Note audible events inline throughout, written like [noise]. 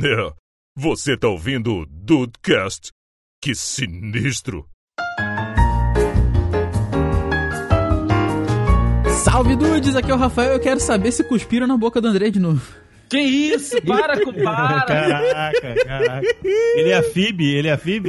É, você tá ouvindo o Dudecast? Que sinistro! Salve dudes, aqui é o Rafael. Eu quero saber se cuspiram na boca do André de novo. Que isso? Para com para! Caraca, caraca. Ele é a Fib? Ele é a Fib?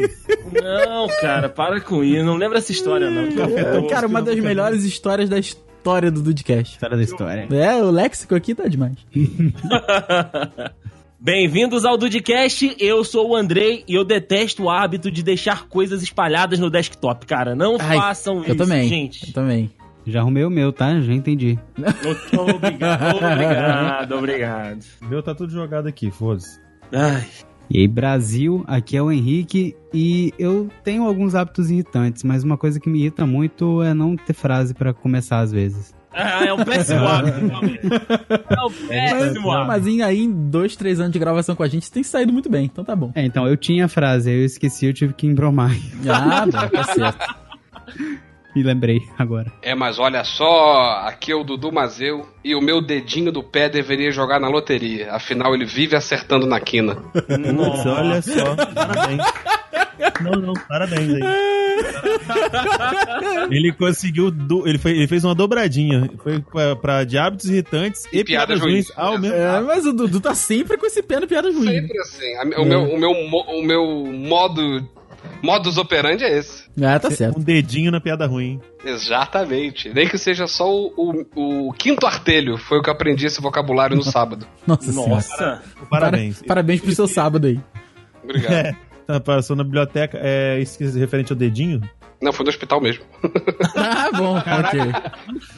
Não, cara, para com isso. Não lembra essa história, não. Horror. Cara, uma das melhores histórias da história do Dudcast. História da história. É, o léxico aqui tá demais. [laughs] Bem-vindos ao Dudcast, eu sou o Andrei e eu detesto o hábito de deixar coisas espalhadas no desktop, cara. Não Ai, façam eu isso, também. gente. Eu também. Já arrumei o meu, tá? Já entendi. Obrigado, obrigado, obrigado. Meu tá tudo jogado aqui, foda-se. Ai, E aí, Brasil, aqui é o Henrique e eu tenho alguns hábitos irritantes, mas uma coisa que me irrita muito é não ter frase pra começar às vezes. Ah, é um péssimo hábito, realmente. É um péssimo hábito. Mas em, aí, em dois, três anos de gravação com a gente, você tem saído muito bem, então tá bom. É, então, eu tinha a frase, aí eu esqueci, eu tive que embromar [laughs] Ah, tá certo. e lembrei agora. É, mas olha só, aqui é o Dudu Mazeu e o meu dedinho do pé deveria jogar na loteria. Afinal, ele vive acertando na quina. Putz, olha só. Parabéns. Não, não, parabéns aí. [laughs] Ele conseguiu. do- ele, foi- ele fez uma dobradinha. Foi pra, pra de hábitos irritantes e, E piadas piadas ruins ao mesmo É, mas o Dudu tá sempre com esse pé no piada ruim. Sempre assim. O, meu, o, meu, o meu modo. Modus operandi é esse. Ah, tá certo. Um dedinho na piada ruim. Exatamente. Nem que seja só o, o- o quinto artelho. Foi o que eu aprendi esse vocabulário no [laughs] sábado. Nossa, senhora. Nossa. Parabéns. Para- parabéns pro seu sábado aí. Obrigado. É, [laughs] passou na biblioteca. É isso que é referente ao dedinho? Não, foi no hospital mesmo. [laughs] Ah, bom, ok.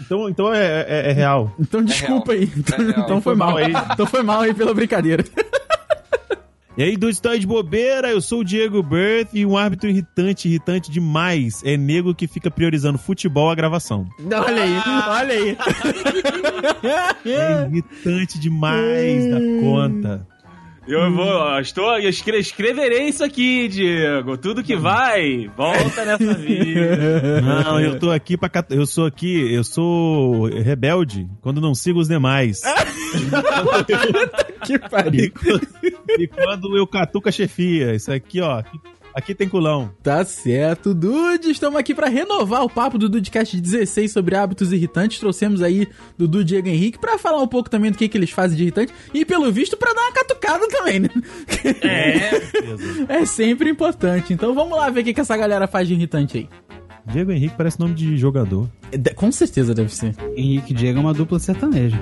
Então, então é, é- é real. Então desculpa aí. Então, É real. então foi mal aí. Então foi mal aí pela brincadeira. E aí, do História de Bobeira, eu sou o Diego Berth e um árbitro irritante, irritante demais, é nego que fica priorizando futebol à gravação. Olha aí, olha aí. [laughs] É irritante demais da conta. Eu vou, estou, eu escre- escreverei isso aqui, Diego. Tudo que vai, volta nessa vida. [laughs] Não, eu tô aqui pra cat... eu sou aqui, eu sou rebelde quando não sigo os demais. [laughs] Que pariu. quando, e quando eu catuco a chefia, isso aqui, ó, aqui, tem culão. Tá certo, Dude. Estamos aqui pra renovar o papo do Dudecast 16 sobre hábitos irritantes. Trouxemos aí Dudu Diego Henrique pra falar um pouco também do que, que eles fazem de irritante e, pelo visto, pra dar uma catucada também, né? É, [laughs] É sempre importante. Então vamos lá ver o que, que essa galera faz de irritante aí. Diego Henrique parece nome de jogador. Com certeza deve ser. Henrique e Diego é uma dupla sertaneja.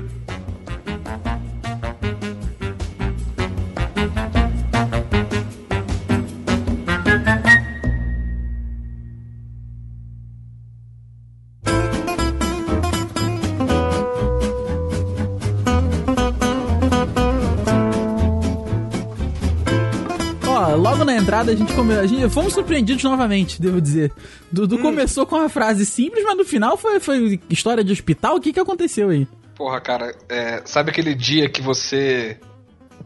Logo na entrada a gente, come... a gente fomos surpreendidos novamente, devo dizer. Dudu começou com uma frase simples, mas no final foi, foi história de hospital. O que, que aconteceu aí? Porra, cara, é, sabe aquele dia que você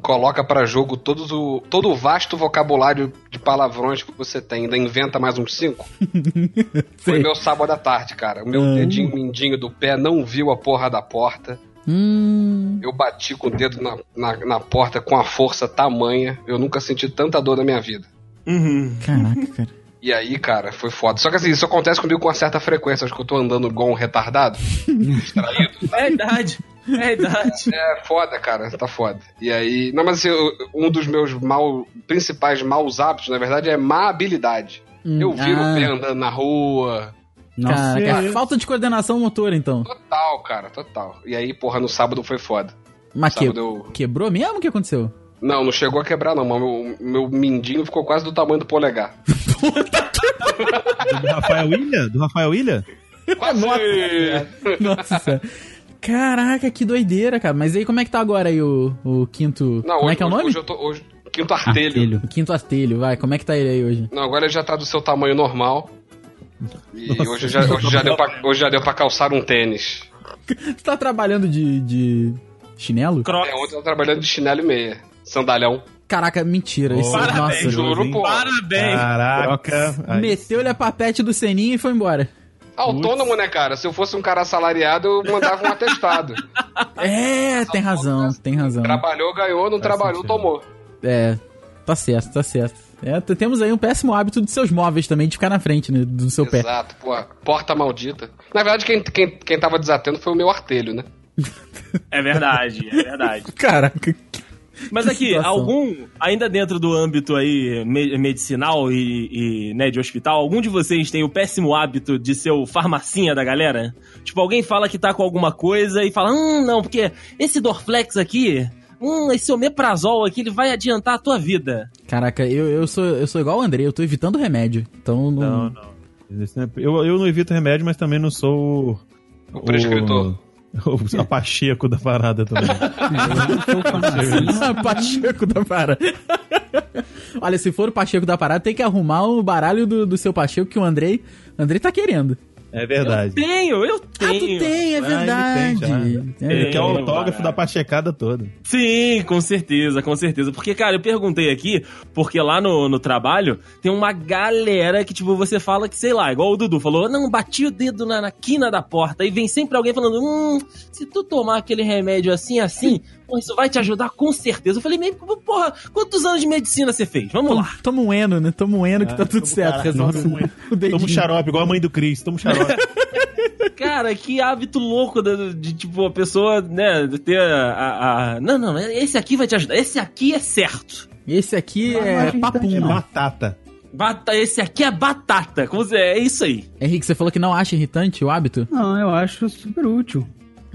coloca pra jogo todos o, todo o vasto vocabulário de palavrões que você tem, ainda inventa mais uns cinco? [laughs] Foi meu sábado à tarde, cara. O meu Ah. dedinho mindinho do pé não viu a porra da porta. Hum. Eu bati com o dedo na, na, na porta com a força tamanha. Eu nunca senti tanta dor na minha vida. Uhum. Caraca, [laughs] cara. E aí, cara, foi foda. Só que assim, isso acontece comigo com uma certa frequência. Acho que eu tô andando igual um retardado. [laughs] distraído. É idade. É idade. É foda, cara, tá foda. E aí. Não, mas assim, eu- um dos meus mal, principais maus hábitos, na verdade, é má habilidade. Hum, Eu viro ah. o pé andando na rua. Nossa, Caraca, é. falta de coordenação motora, então. Total, cara, total. E aí, porra, no sábado foi foda. Mas que... Eu. quebrou mesmo? O que aconteceu? Não, não chegou a quebrar, não, mas meu, meu mindinho ficou quase do tamanho do polegar. [laughs] Do Rafael Ilha? Do Rafael Ilha? Quase! Nossa senhora. Caraca, que doideira, cara. Mas aí como é que tá agora aí o, o quinto. Não, como hoje, é que é o nome? Hoje eu tô. Hoje, quinto artelho. artelho. O quinto artelho, vai. Como é que tá ele aí hoje? Não, agora ele já tá do seu tamanho normal. E hoje, já, hoje, já deu pra, hoje já deu pra calçar um tênis. Você tá trabalhando de, de chinelo? Crocs. É, ontem eu tava trabalhando de chinelo e meia. Sandalhão. Caraca, mentira. Isso, Parabéns, nossa, Juro, pô. Parabéns. Caraca. Meteu-lhe a papete do Seninha e foi embora. Autônomo, né, cara? Se eu fosse um cara assalariado, eu mandava um atestado. [laughs] É, tem razão, tem razão. Trabalhou, ganhou, não trabalhou, sentido. tomou. É, tá certo, tá certo. É, temos aí um péssimo hábito dos seus móveis também, de ficar na frente né, do seu pé. Exato, pô. Porta maldita. Na verdade, quem, quem, quem tava desatento foi o meu artelho, né? É verdade, é verdade. [laughs] Caraca. Mas aqui, algum, ainda dentro do âmbito aí me- medicinal e, e, né, de hospital, algum de vocês tem o péssimo hábito de ser o farmacinha da galera? Tipo, alguém fala que tá com alguma coisa e fala, hum, não, porque esse Dorflex aqui, hum, esse omeprazol aqui, ele vai adiantar a tua vida. Caraca, eu, eu, sou, eu sou igual o Andrei, eu tô evitando remédio. Então não. Não, não. É- Eu, eu não evito remédio, mas também não sou O prescritor. o, o Pacheco da parada também. [laughs] Pacheco da parada. Olha, se for o Pacheco da parada, tem que arrumar o baralho do, do seu Pacheco que o Andrei. Andrei tá querendo. É verdade. Tenho, eu Ah, tenho. tu tem, é Ah, verdade. ele tem. É. Ele quer o autógrafo barato. da Pachecada toda. Sim, com certeza, com certeza. Porque, cara, eu perguntei aqui, porque lá no, no trabalho tem uma galera que, tipo, você fala que, sei lá, igual o Dudu falou, não, bati o dedo na, na quina da porta. E vem sempre alguém falando, hum, se tu tomar aquele remédio assim, assim, pô, isso vai te ajudar com certeza. Eu falei, meio, porra, quantos anos de medicina você fez? Vamos lá. Toma um eno, né? Toma um eno que tá tudo toma um certo. cara- Resolve Nossa, o dedinho. Toma um xarope, igual a mãe do Cris, toma um xarope. [laughs] Cara, que hábito louco de, de, tipo, a pessoa, né, de ter a, a- a- Não, não, esse aqui vai te ajudar. Esse aqui é certo. Esse aqui é é papum. batata. Bata, esse aqui é batata. Como você, é isso aí. Henrique, você falou que não acha irritante o hábito? Não, eu acho super útil.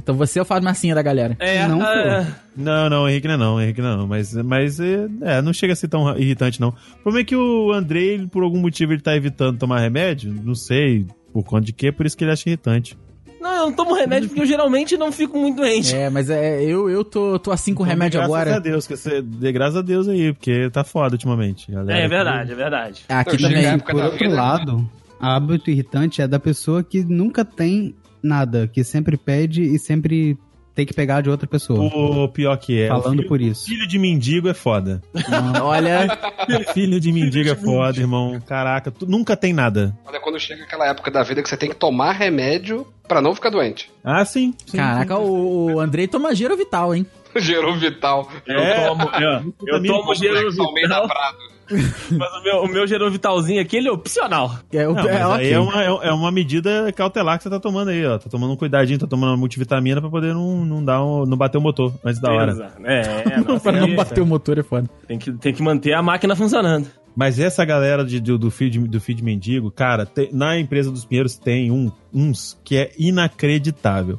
Então você é o farmacinha da galera. É, Não, é, Não, não, Henrique não é não, Henrique não é não. Mas, mas é, é, não chega a ser tão irritante, não. O problema é que o Andrei, ele, por algum motivo, ele tá evitando tomar remédio. Não sei por conta de quê, por isso que ele acha irritante. Não, eu não tomo remédio porque eu geralmente não fico muito doente. É, mas é, eu, eu tô, tô assim com Então, remédio graças agora. a Deus, que você, dê graças a Deus aí, porque tá foda ultimamente. galera. É, verdade, é verdade. Aqui também. Por outro vida- lado, hábito irritante é da pessoa que nunca tem nada, que sempre pede e sempre tem que pegar de outra pessoa. O pior que é. Falando filho, por isso. Filho de mendigo é foda. Olha, [laughs] filho de mendigo é foda, irmão. Caraca, tu nunca tem nada. Olha quando chega aquela época da vida que você tem que tomar remédio pra não ficar doente. Ah, sim. sim caraca, o, o Andrei toma giro vital, hein? [laughs] Gerou vital. Eu tomo, eu, eu tomo Complexo ao [laughs] mas o meu, o meu Gerovitalzinho aqui, ele é opcional. É, o, Não, é, aí ok. é uma, é uma medida cautelar que você tá tomando aí, ó. Tá tomando um cuidadinho, tá tomando uma multivitamina pra poder não, não, dar um, não bater o motor antes da hora. Exato. É, é, [laughs] nossa, pra não bater o motor é foda. tem, que, tem que manter a máquina funcionando. Mas essa galera de, do, do, feed, do feed mendigo, cara, tem- na empresa dos Pinheiros tem um, uns que é inacreditável.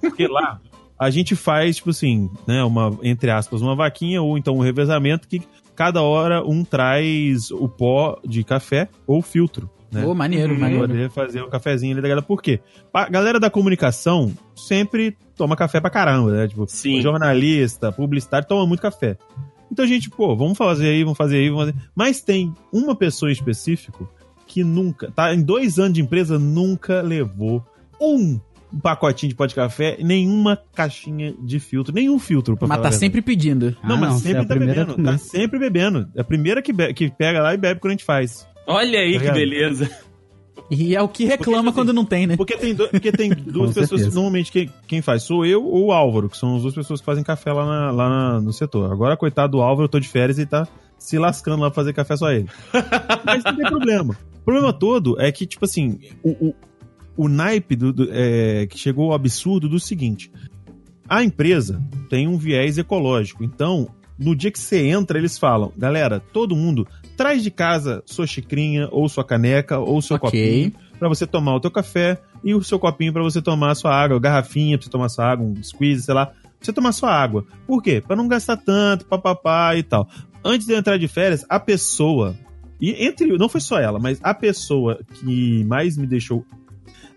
Porque lá a gente faz, tipo assim, né, uma, entre aspas, uma vaquinha ou então um revezamento que cada hora um traz o pó de café ou filtro. Né? Ô, maneiro. Pra maneiro. poder fazer o cafezinho ali da galera. Por quê? A galera da comunicação sempre toma café pra caramba, né? Tipo, Sim. jornalista, publicitário, toma muito café. Então a gente, pô, vamos fazer aí, vamos fazer aí, vamos fazer. Mas tem uma pessoa em específico que nunca, tá? Em dois anos de empresa, nunca levou um pacotinho de pó de café, nenhuma caixinha de filtro, nenhum filtro pra Mas falar tá sempre pedindo. Não, Ah, mas não, sempre é tá bebendo. Tá sempre bebendo. É a primeira que, be- que pega lá e bebe quando a gente faz. Olha aí Tá que ligado? beleza. E é o que reclama Porque, quando não tem, né? Porque tem, do- porque tem [laughs] duas pessoas. certeza. Normalmente, quem, quem faz sou eu ou o Álvaro, que são as duas pessoas que fazem café lá, na- lá na- no setor. Agora, coitado do Álvaro, eu tô de férias e tá se lascando lá pra fazer café só ele. [laughs] Mas não tem problema. O problema todo é que, tipo assim, o, o, o naipe do, do- é, que chegou ao absurdo do seguinte: a empresa tem um viés ecológico. Então, no dia que você entra, eles falam: galera, todo mundo traz de casa sua xicrinha, ou sua caneca, ou seu Ok. copinho, pra você tomar o teu café e o seu copinho pra você tomar a sua água, garrafinha pra você tomar sua água, um squeeze, sei lá, pra você tomar sua água. Por quê? Pra não gastar tanto, papapá e tal. Antes de eu entrar de férias, a pessoa, e entre, não foi só ela, mas a pessoa que mais me deixou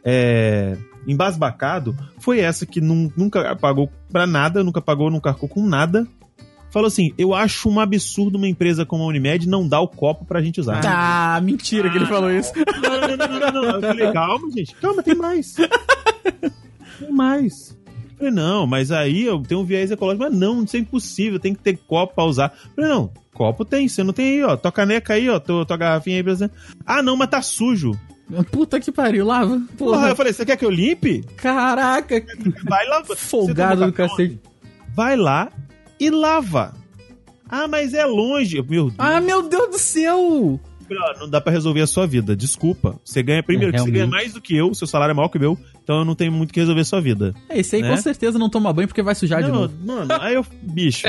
é, embasbacado foi essa que nun- nunca pagou pra nada, nunca pagou, nunca arcou com nada. Falou assim: eu acho um absurdo uma empresa como a Unimed não dar o copo pra gente usar. Ah, mentira que ele falou isso. Não, não, não, não, não, não. Eu falei, calma, gente. Calma, tem mais. Tem mais. Eu falei, não, mas aí eu tenho um viés ecológico. Mas não, isso é impossível, tem que ter copo pra usar. Eu falei, não, copo tem, você não tem aí, ó. Tua caneca aí, ó, tua, tua garrafinha aí. pra você. Ah, não, mas tá sujo. Puta que pariu, lava. Porra, Porra, eu falei, você quer que eu limpe? caraca. Vai lá. [laughs] Folgado do cacete. Vai lá e lava. Ah, mas é longe. Meu Deus. Ah, meu Deus do céu! Não dá pra resolver a sua vida. Desculpa. Você ganha primeiro, É, que você ganha mais do que eu, seu salário é maior que o meu, então eu não tenho muito o que resolver a sua vida. É, Esse aí Né? com certeza não toma banho porque vai sujar de não, novo. mano, aí eu. Bicho.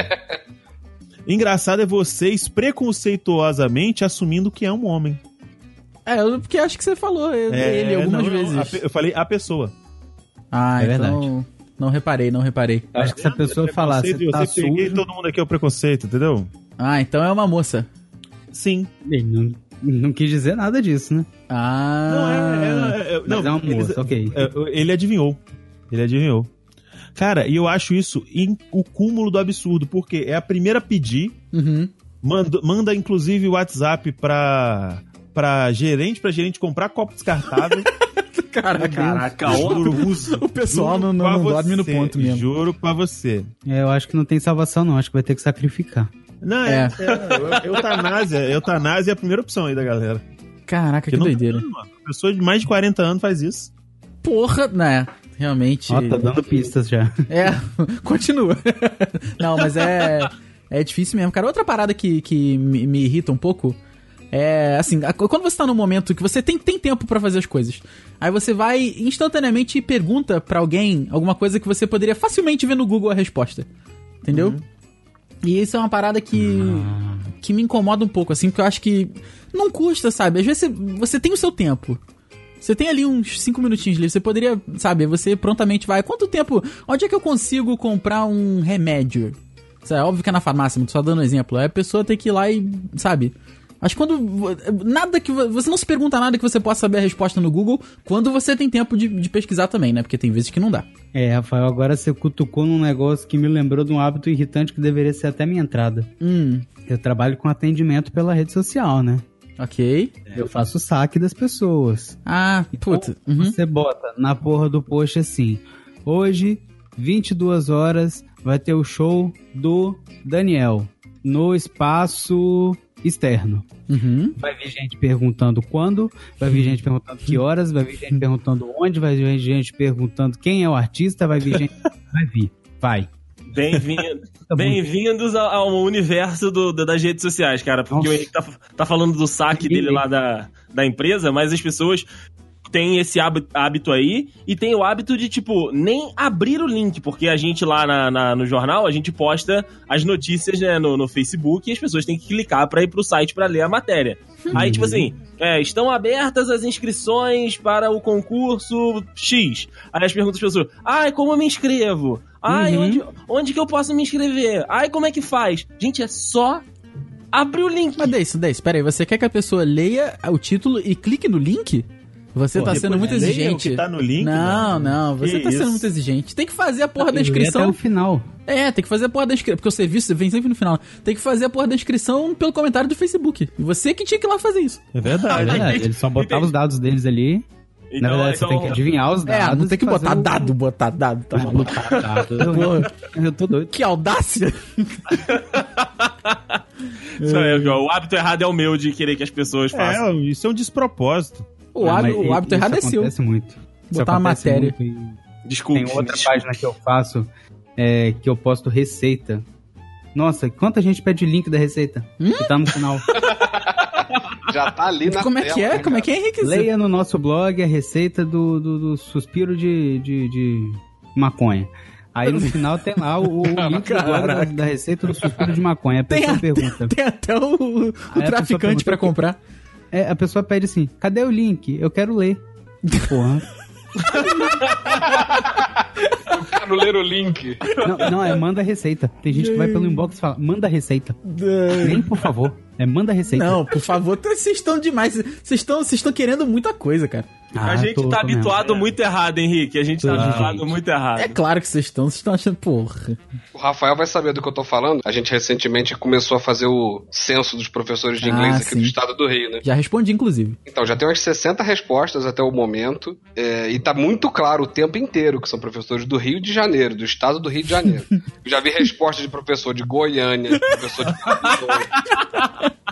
[laughs] Engraçado é vocês preconceituosamente assumindo que é um homem. É, eu- porque acho que você falou ele, É, ele algumas não, não, vezes. pe- eu falei a pessoa. Ah, É então. Não reparei, não reparei. Eu acho que se a pessoa falar, você Preconceito, tá você peguei, sujo... todo mundo aqui é o preconceito, entendeu? Ah, então é uma moça. Sim. Ele não, não quis dizer nada disso, né? Ah. Não, é. é, é, Mas não, é uma moça, ok. é, ele adivinhou. Ele adivinhou. Cara, e eu acho isso em- o cúmulo do absurdo, porque é a primeira a pedir, Uhum. manda, manda inclusive o WhatsApp pra, pra gerente, pra gerente comprar copo descartável. [laughs] Caraca, Caraca, ó. Juro. O pessoal Juro não, não, não dorme no ponto mesmo. Juro pra você. É, eu acho que não tem salvação, não. Acho que vai ter que sacrificar. Não, é. é, eutanásia. Eutanásia é a primeira opção aí da galera. Caraca, que não- doideira. Mano, pessoa de mais de 40 anos faz isso. Porra, né? Realmente. Ó, tá dando pistas já. É, [laughs] continua. Não, mas é. É difícil mesmo, cara. Outra parada que, que me, me irrita um pouco é assim, quando você tá num momento que você tem, tem tempo pra fazer as coisas, aí você vai instantaneamente e pergunta pra alguém alguma coisa que você poderia facilmente ver no Google a resposta. Entendeu? E isso é uma parada que, que me incomoda um pouco, assim, porque eu acho que não custa, sabe? Às vezes você, você tem o seu tempo. Você tem ali uns 5 minutinhos livres, você poderia, sabe, você prontamente vai. Quanto tempo? Onde é que eu consigo comprar um remédio? Sabe, óbvio que é na farmácia, mas só dando um exemplo. Aí a pessoa tem que ir lá e, sabe? Que quando. Nada que. vo- Você não se pergunta nada que você possa saber a resposta no Google quando você tem tempo de, de pesquisar também, né? Porque tem vezes que não dá. É, Rafael, agora você cutucou num negócio que me lembrou de um hábito irritante que deveria ser até minha entrada. Hum, Eu trabalho com atendimento pela rede social, né? ok. Eu faço o saque das pessoas. Ah, puta. Uhum. Você bota na porra do post assim: hoje, 22 horas, vai ter o show do Daniel no espaço externo. Uhum. Vai vir gente perguntando quando, vai vir gente perguntando que horas, vai vir gente perguntando onde, vai vir gente perguntando quem é o artista, vai vir gente. [laughs] Vai vir, vai. Bem-vindo. [laughs] Tá. Bem-vindos ao, ao universo do- do- das redes sociais, cara. Porque Nossa. o Henrique tá, tá falando do saque dele lá da, da empresa, mas as pessoas têm esse hábito, aí e tem o hábito de, tipo, nem abrir o link, porque a gente lá na, na- no jornal, a gente posta as notícias né, no, no Facebook e as pessoas têm que clicar pra ir pro site pra ler a matéria. Aí, tipo assim, é, estão abertas as inscrições para o concurso X. Aí as perguntas das pessoas, ai, como eu me inscrevo? Ai, Uhum. onde, onde que eu posso me inscrever? Ai, como é que faz? Gente, é só abrir o link. Mas Deis, Deis, pera aí, você quer que a pessoa leia o título e clique no link? Você tá Pô, sendo muito exigente. que tá no link, não, mano. não, você Que tá sendo isso? muito exigente. Tem que fazer a porra da Eu ia Até inscrição. o final. É, tem que fazer a porra da inscrição. Porque o serviço vem sempre no final. Tem que fazer a porra da inscrição pelo comentário do Facebook. Você que tinha que ir lá fazer isso. É É verdade. verdade, ele só botava os dados deles ali. Na verdade, você tem que adivinhar os dados. É, não tem que botar o- dado, botar dado, tá maluco. Botar dado. Porra, Eu tô doido. que audácia. Isso aí, ó, o hábito errado é o meu de querer que as pessoas façam. É, isso é um despropósito. O, Ah, hábito, o hábito isso errado é seu. acontece muito. Isso Botar uma matéria. muito Desculpe. Tem outra desculpe. página que eu faço é, que eu posto receita. Nossa, quanta gente pede link da receita? Que tá no final. [laughs] Já tá ali na Como é tela, que é? né, Como é que cara? é, Henrique? Leia no nosso blog a receita do, do, do suspiro de, de, de maconha. Aí no final tem lá o, o [laughs] link do blog da, da receita do suspiro de maconha. A Tem pessoa até, pergunta. tem até o, o traficante pra perguntou comprar. É, a pessoa pede assim: cadê o link? Eu quero ler. Porra. Eu quero ler o link. Não, não, é manda receita. Tem gente que vai pelo inbox e fala: manda receita. Nem por favor. É manda receita. Não, por favor, vocês estão demais. Vocês estão, vocês estão querendo muita coisa, cara. Ah, a gente tô- tá tô mesmo. habituado muito errado, Henrique. A gente tá Tô, habituado gente. muito errado. É claro que vocês estão. Vocês estão achando, porra. O Rafael vai saber do que eu tô falando. A gente recentemente começou a fazer o censo dos professores de inglês Ah, aqui sim. do estado do Rio, né? Já respondi, inclusive. Então, já tem umas 60 respostas até o momento. é, e tá muito claro o tempo inteiro que são professores do Rio de Janeiro, do estado do Rio de Janeiro. [laughs] Já vi respostas de professor de Goiânia, de professor de. [laughs]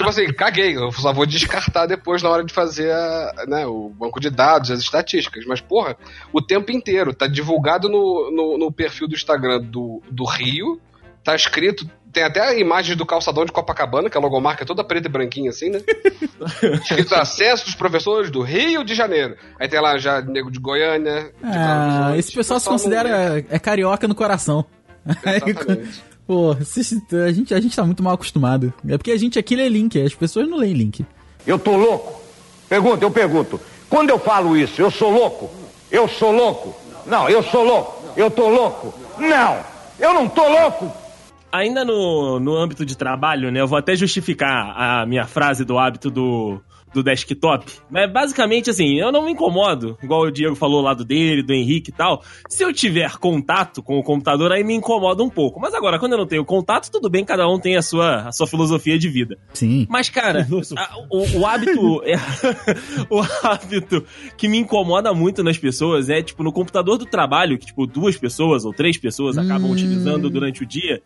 Tipo assim, caguei, eu só vou descartar depois na hora de fazer a- né, o banco de dados, as estatísticas. Mas, porra, o tempo inteiro, tá divulgado no, no, no perfil do Instagram do, do Rio, tá escrito. Tem até a imagem do calçadão de Copacabana, que a logomarca é toda preta e branquinha assim, né? [laughs] escrito acesso dos professores do Rio de Janeiro. Aí tem lá já nego de Goiânia. de Ah, esse pessoal se considera é carioca no coração. Exatamente. [laughs] Pô, a gente, a gente tá muito mal acostumado. É porque a gente aqui lê link, as pessoas não leem link. Eu tô louco? Pergunta, eu pergunto. Quando eu falo isso, eu sou louco? Eu sou louco? Não, eu sou louco. Eu tô louco? Não, eu não tô louco. Ainda no, no âmbito de trabalho, né? Eu vou até justificar a minha frase do hábito do, do desktop. Mas basicamente, assim, eu não me incomodo, igual o Diego falou lá do dele, do Henrique e tal. Se eu tiver contato com o computador, aí me incomoda um pouco. Mas agora, quando eu não tenho contato, tudo bem, cada um tem a sua, a sua filosofia de vida. Sim. Mas, cara, a- o, o hábito. é- [laughs] o hábito que me incomoda muito nas pessoas é, tipo, no computador do trabalho, que, tipo, duas pessoas ou três pessoas acabam Hum. utilizando durante o dia.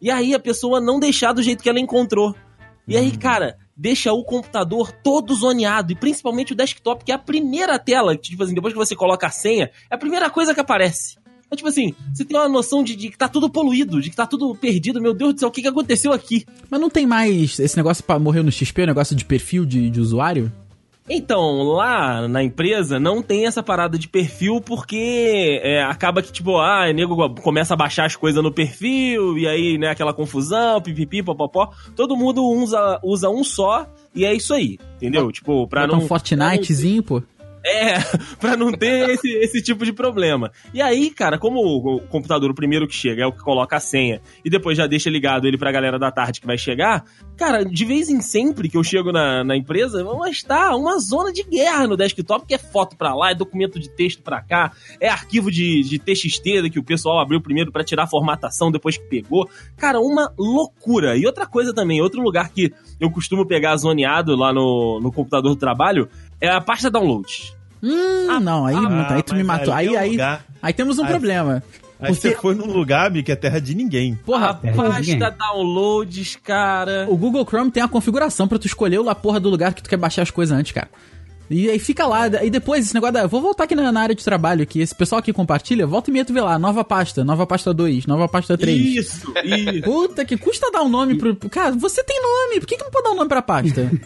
E aí a pessoa não deixar do jeito que ela encontrou. E Hum. aí, cara, deixa o computador todo zoneado. E principalmente o desktop, que é a primeira tela, tipo assim, depois que você coloca a senha, é a primeira coisa que aparece. É tipo assim, você tem uma noção de, de que tá tudo poluído, de que tá tudo perdido. Meu Deus do céu, o que, que aconteceu aqui? Mas não tem mais esse negócio pra morrer no XP, o negócio de perfil de, de usuário? Então, lá na empresa não tem essa parada de perfil porque é, acaba que, tipo, ah, o nego começa a baixar as coisas no perfil e aí, né, aquela confusão, pipipi, popopó. Todo mundo usa, usa um só e é isso aí, entendeu? Tipo, pra Botar não... um Fortnitezinho, pô. É, [laughs] pra não ter esse, esse tipo de problema. E aí, cara, como o, computador, o primeiro que chega, é o que coloca a senha, e depois já deixa ligado ele pra galera da tarde que vai chegar, cara, de vez em sempre que eu chego na, na empresa, mas tá uma zona de guerra no desktop, que é foto pra lá, é documento de texto pra cá, é arquivo de, de TXT que o pessoal abriu primeiro pra tirar a formatação depois que pegou. Cara, uma loucura. E outra coisa também, outro lugar que eu costumo pegar zoneado lá no, no computador do trabalho é a pasta download. Hum, não, aí, Ah, aí tu me matou. Aí, é aí, lugar. aí temos um Aí- problema. Aí Porque- você foi num lugar, Bi, que é terra de ninguém. Porra, a pasta downloads, cara. o Google Chrome tem a configuração pra tu escolher a porra do lugar que tu quer baixar as coisas antes, cara. E aí fica lá, e depois esse negócio da. Vou voltar aqui na, na área de trabalho, que esse pessoal aqui compartilha, volta e meia tu vê lá, nova pasta, nova pasta 2, nova pasta 3. Isso, isso. [laughs] Puta que custa dar um nome pro. Cara, você tem nome, por que, que não pode dar um nome pra pasta? [laughs]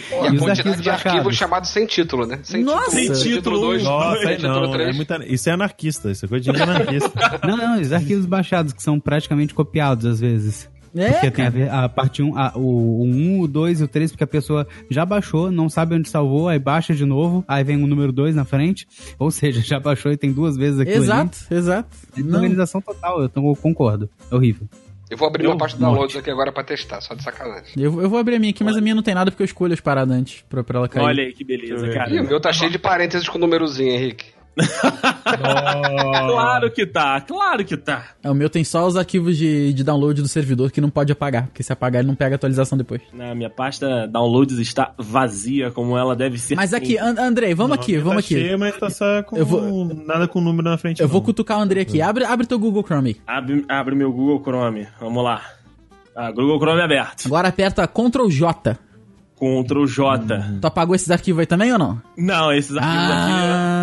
E a E os quantidade arquivos de arquivos chamados sem título, né? Sem Nossa! título. Sem título. dois, Nossa, sem título não, é muita- isso é anarquista, isso é coisa de anarquista. [laughs] Não, não, os arquivos baixados que são praticamente copiados às vezes. É, Porque tem a, a parte 1, a, o, o 1, o 2 e o 3, porque a pessoa já baixou, não sabe onde salvou, aí baixa de novo, aí vem o número 2 na frente. [laughs] Ou seja, já baixou e tem duas vezes aquilo Exato, exato. ali. Não. Organização total, eu, tô- eu concordo. É horrível. Eu vou abrir Eu- uma pasta de downloads aqui agora pra testar, só de sacanagem. Eu, eu vou abrir a minha aqui, mas a minha não tem nada porque eu escolho as paradas antes pra, pra ela cair. Olha aí que beleza, cara. Ih, o meu tá cheio de parênteses com númerozinho, Henrique. [laughs] Claro que tá, claro que tá. É, o meu tem só os arquivos de, de download do servidor que não pode apagar, porque se apagar ele não pega atualização depois. Na minha pasta downloads está vazia, como ela deve ser. Mas aqui, An- Andrei, vamos aqui, Não, vamos tá aqui. cheio, mas tá só com Eu vou- nada com número na frente. Eu vou não. cutucar o Andrei aqui. Abre, abre teu Google Chrome. Abre, abre meu Google Chrome. Vamos lá. Ah, Google Chrome aberto. Agora aperta Ctrl J. Ctrl J. Tu apagou esses arquivos aí também ou não? Não, esses arquivos Ah, aqui.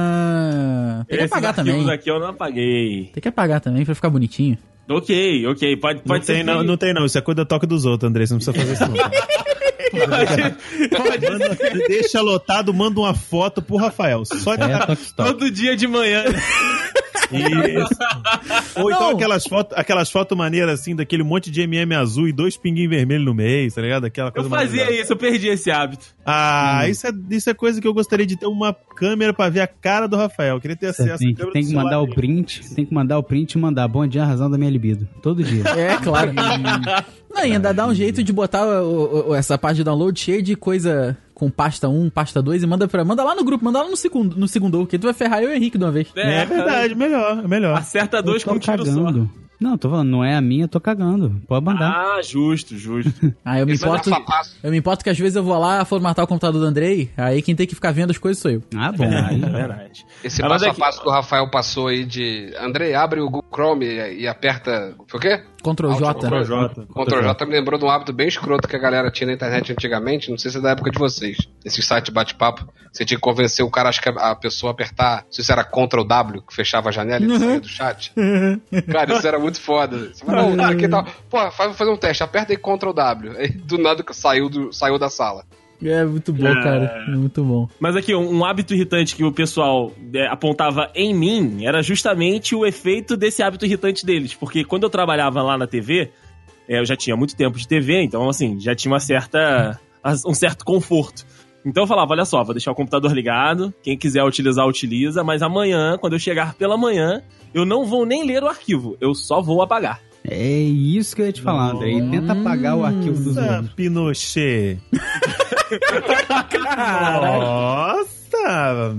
Tem que esses apagar também. aqui eu não apaguei. Tem que apagar também pra ficar bonitinho. Ok, ok. Pode, Não pode ser. tem, não, que- não tem, não. Isso é coisa da toque dos outros, André. Você não precisa fazer isso, não. [laughs] Manda- deixa lotado, manda uma foto pro Rafael. Só de É, toque stop. Todo dia de manhã. Isso. [laughs] Ou então Não. aquelas fotos aquelas foto maneiras assim, daquele monte de MM azul e dois pinguinhos vermelhos no meio, tá ligado? Aquela Eu coisa fazia maravilhosa. isso, eu perdi esse hábito. Ah, isso, é, isso é coisa que eu gostaria de ter uma câmera pra ver a cara do Rafael. Eu queria ter acesso Tem, à câmera tem que mandar celular o print, tem que mandar o print e mandar. Bom dia, a razão da minha libido. Todo dia. [laughs] É, claro. [laughs] Não, ainda dá um jeito de botar o- o- essa parte de download cheia de coisa com pasta 1, pasta 2 e manda pra. Manda lá no grupo, manda lá no segundo, no segundo, que tu vai ferrar eu e o Henrique de uma vez. É, verdade, melhor, é melhor. Acerta dois com um tiro só. cagando. Não, tô falando, não é a minha, eu tô cagando. Pode mandar. Ah, justo, justo. [laughs] Ah, eu me é importo. a. Eu me importo que às vezes eu vou lá formatar o computador do Andrei, aí quem tem que ficar vendo as coisas sou eu. Ah, bom. É aí- verdade. Esse mas passo a aqui- passo que o Rafael passou aí de. Andrei, abre o Google Chrome e, e aperta. Foi o quê? Ctrl J. Ctrl J. Ctrl J me lembrou de um hábito bem escroto que a galera tinha na internet antigamente, não sei se é da época de vocês. Esse site bate-papo, você tinha que convencer o cara, acho que a pessoa a apertar, não sei se era Ctrl W, que fechava a janela e saía do chat. Cara, isso era muito foda. Você fala, não, cara, que tal? Pô, faz, fazer um teste, aperta aí Ctrl W. Aí do nada saiu, do, saiu da sala. É muito bom, cara. É muito bom. Mas aqui, um, um hábito irritante que o pessoal é, apontava em mim era justamente o efeito desse hábito irritante deles. Porque quando eu trabalhava lá na TV, é, eu já tinha muito tempo de TV, então, assim, já tinha uma certa, [laughs] um certo conforto. Então eu falava, olha só, vou deixar o computador ligado, quem quiser utilizar, utiliza, mas amanhã, quando eu chegar pela manhã, eu não vou nem ler o arquivo, eu só vou apagar. É isso que eu ia te falar, André. E tenta apagar o arquivo dos outros. Pinochet. [laughs] Nossa!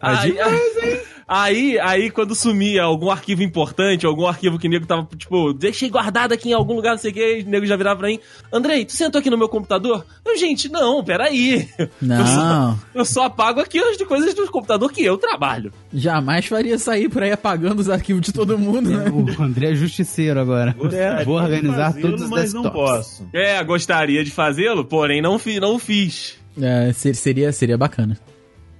Aí, aí, aí, aí, quando sumia algum arquivo importante, algum arquivo que o nego tava, tipo, deixei guardado aqui em algum lugar, não sei o que, o nego já virava pra mim, Andrei, tu sentou aqui no meu computador? Eu, gente, não, peraí. Eu só, Não, eu só apago aqui as coisas do computador que eu trabalho. jamais faria sair por aí apagando os arquivos de todo mundo, né? O André é justiceiro agora. Gostaria Vou organizar todos os mas não desktops. posso. É, gostaria de fazê-lo, porém não, fi, não fiz. É, ser- seria, seria bacana.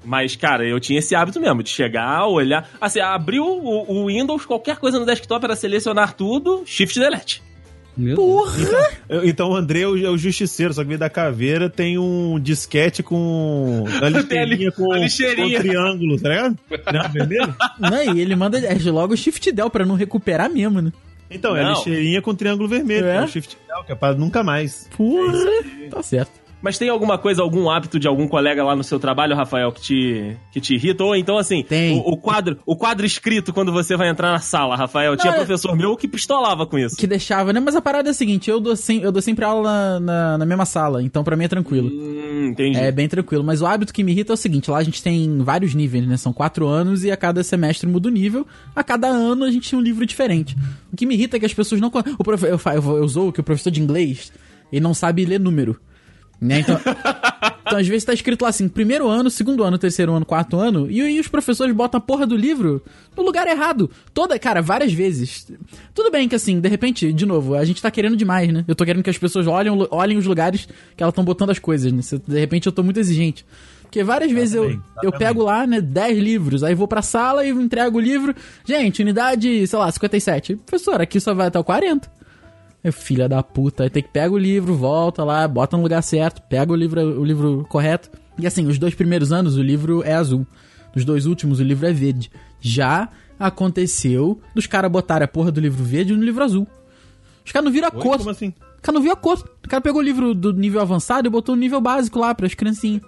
Mas, cara, eu tinha esse hábito mesmo, de chegar, olhar. Assim, abriu o, o Windows, qualquer coisa no desktop era selecionar tudo, Shift Delete. Meu Eu- Então o André é o, é o justiceiro, só que vez da caveira tem um disquete com. [laughs] A lixeirinha com, a lixeirinha. com triângulo, tá ligado? Triângulo vermelho? Não, e ele manda é, logo o Shift Del pra não recuperar mesmo, né? Então, é a Não. lixeirinha com triângulo vermelho, É? que é o shift down, que é pra nunca mais. Porra, tá certo. Mas tem alguma coisa, algum hábito de algum colega lá no seu trabalho, Rafael, que te, que te irrita? Ou então, assim, Tem. O, o quadro o quadro escrito quando você vai entrar na sala, Rafael. Tinha Não, é- professor meu que pistolava com isso. Que deixava, né? Mas a parada é a seguinte, eu dou, sem, eu dou sempre aula na, na, mesma sala, então pra mim é tranquilo. Hum, entendi. É bem tranquilo, mas o hábito que me irrita é o seguinte: lá a gente tem vários níveis, né? São quatro anos e a cada semestre muda o nível. A cada ano a gente tem um livro diferente. O que me irrita é que as pessoas não. O profe... eu, eu, eu usou que o professor de inglês ele não sabe ler número. Né? Então, então, às vezes tá escrito lá assim: primeiro ano, segundo ano, terceiro ano, quarto ano, e, e os professores botam a porra do livro no lugar errado. Toda, cara, várias vezes. Tudo bem que assim, de repente, de novo, a gente tá querendo demais, né? Eu tô querendo que as pessoas olhem, olhem os lugares que elas estão botando as coisas, né? De repente eu tô muito exigente. Porque várias vezes eu, Exatamente, eu pego lá, né, 10 livros, aí vou pra sala e entrego o livro. Gente, unidade, sei lá, 57. Professor, aqui só vai até o 40. Eu, filha da puta, aí tem que pega o livro, volta lá, bota no lugar certo, pega o livro, o livro correto. E assim, os dois primeiros anos o livro é azul. Nos dois últimos o livro é verde. Já aconteceu dos caras botarem a porra do livro verde no livro azul. Os caras não viram a Oi, cor. como assim? O cara não viu a cor. O cara pegou o livro do nível avançado e botou no nível básico lá pras criancinhas.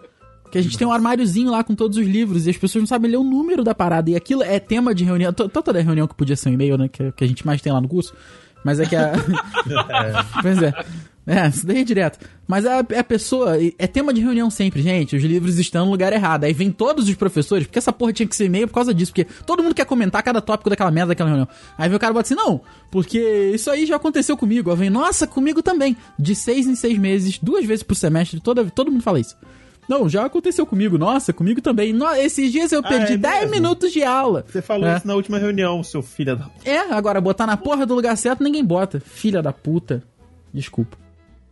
Que a gente tem um armáriozinho lá com todos os livros e as pessoas não sabem ler o número da parada. E aquilo é tema de reunião. to- Toda reunião que podia ser um e-mail, né? Que, que a gente mais tem lá no curso. Mas é que a. [laughs] [laughs] pois é. É, isso daí é direto. Mas a, a pessoa. É tema de reunião sempre, gente. Os livros estão no lugar errado. Aí vem todos os professores, porque essa porra tinha que ser e-mail por causa disso. Porque todo mundo quer comentar cada tópico daquela merda daquela reunião. Aí vem o cara e bota assim: não, porque isso aí já aconteceu comigo. Aí vem, nossa, comigo também. De seis em seis meses, duas vezes por semestre, toda, todo mundo fala isso. Não, já aconteceu comigo. Nossa, comigo também. No- esses dias eu Ah, perdi é 10 mesmo? minutos de aula. Você falou É. isso na última reunião, seu filho da. É, agora botar na porra do lugar certo ninguém bota. Filha da puta. Desculpa.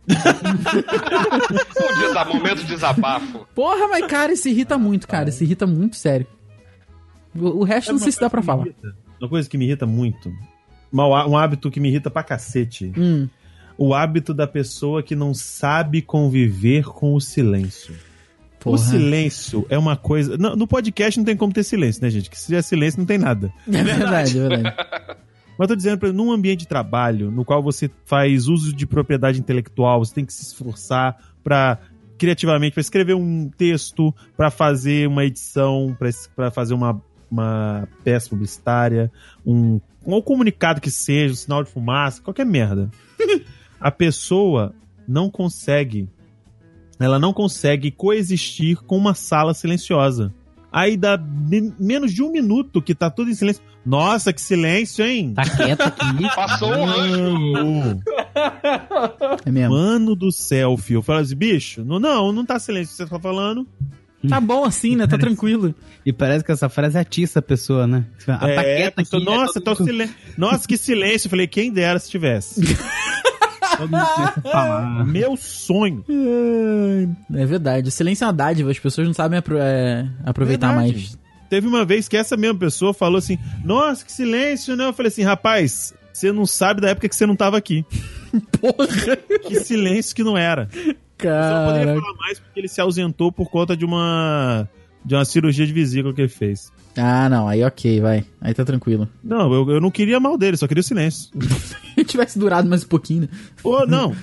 [laughs] Um desa- momento de desabafo. Porra, mas cara, isso irrita muito, cara. Isso irrita muito sério. O, o resto não sei se dá pra falar. Uma coisa que me irrita muito. Mal- Um hábito que me irrita pra cacete. Hum. O hábito da pessoa que não sabe conviver com o silêncio. O Porra. silêncio é uma coisa. No, no podcast não tem como ter silêncio, né, gente? Que se tiver silêncio não tem nada. [laughs] É verdade, é verdade. Mas eu tô dizendo, por exemplo, num ambiente de trabalho, no qual você faz uso de propriedade intelectual, você tem que se esforçar para criativamente para escrever um texto, para fazer uma edição, para fazer uma, uma peça publicitária, um, um comunicado que seja, um sinal de fumaça, qualquer merda. [laughs] A pessoa não consegue, ela não consegue coexistir com uma sala silenciosa. Aí dá men- menos de um minuto que tá tudo em silêncio. Nossa, que silêncio, hein? Tá quieto aqui. [laughs] Passou um anjo. Mano, É mesmo. mano do céu, filho. Eu falo assim, bicho, não, não, não tá silêncio você tá falando. Tá bom assim, né? Tá tranquilo. E parece que essa frase atiça a pessoa, né? A É, taqueta pessoa, aqui, né? nossa, tô silen... nossa, que silêncio. Eu falei, quem dera se tivesse. [laughs] Todo mundo começa a falar. Meu sonho. É verdade. Silêncio é uma dádiva, as pessoas não sabem apro- é, aproveitar Verdade. mais. Teve uma vez que essa mesma pessoa falou assim: Nossa, que silêncio, né? Eu falei assim, rapaz, você não sabe da época que você não tava aqui. [laughs] Porra! Que silêncio que não era. Eu só não poderia Cara. falar mais porque ele se ausentou por conta de uma. De uma cirurgia de vesícula que ele fez. Ah, não, aí ok, vai. Aí tá tranquilo. Não, eu, eu não queria mal dele, só queria o silêncio. [laughs] Se tivesse durado mais um pouquinho, né? Pô, não.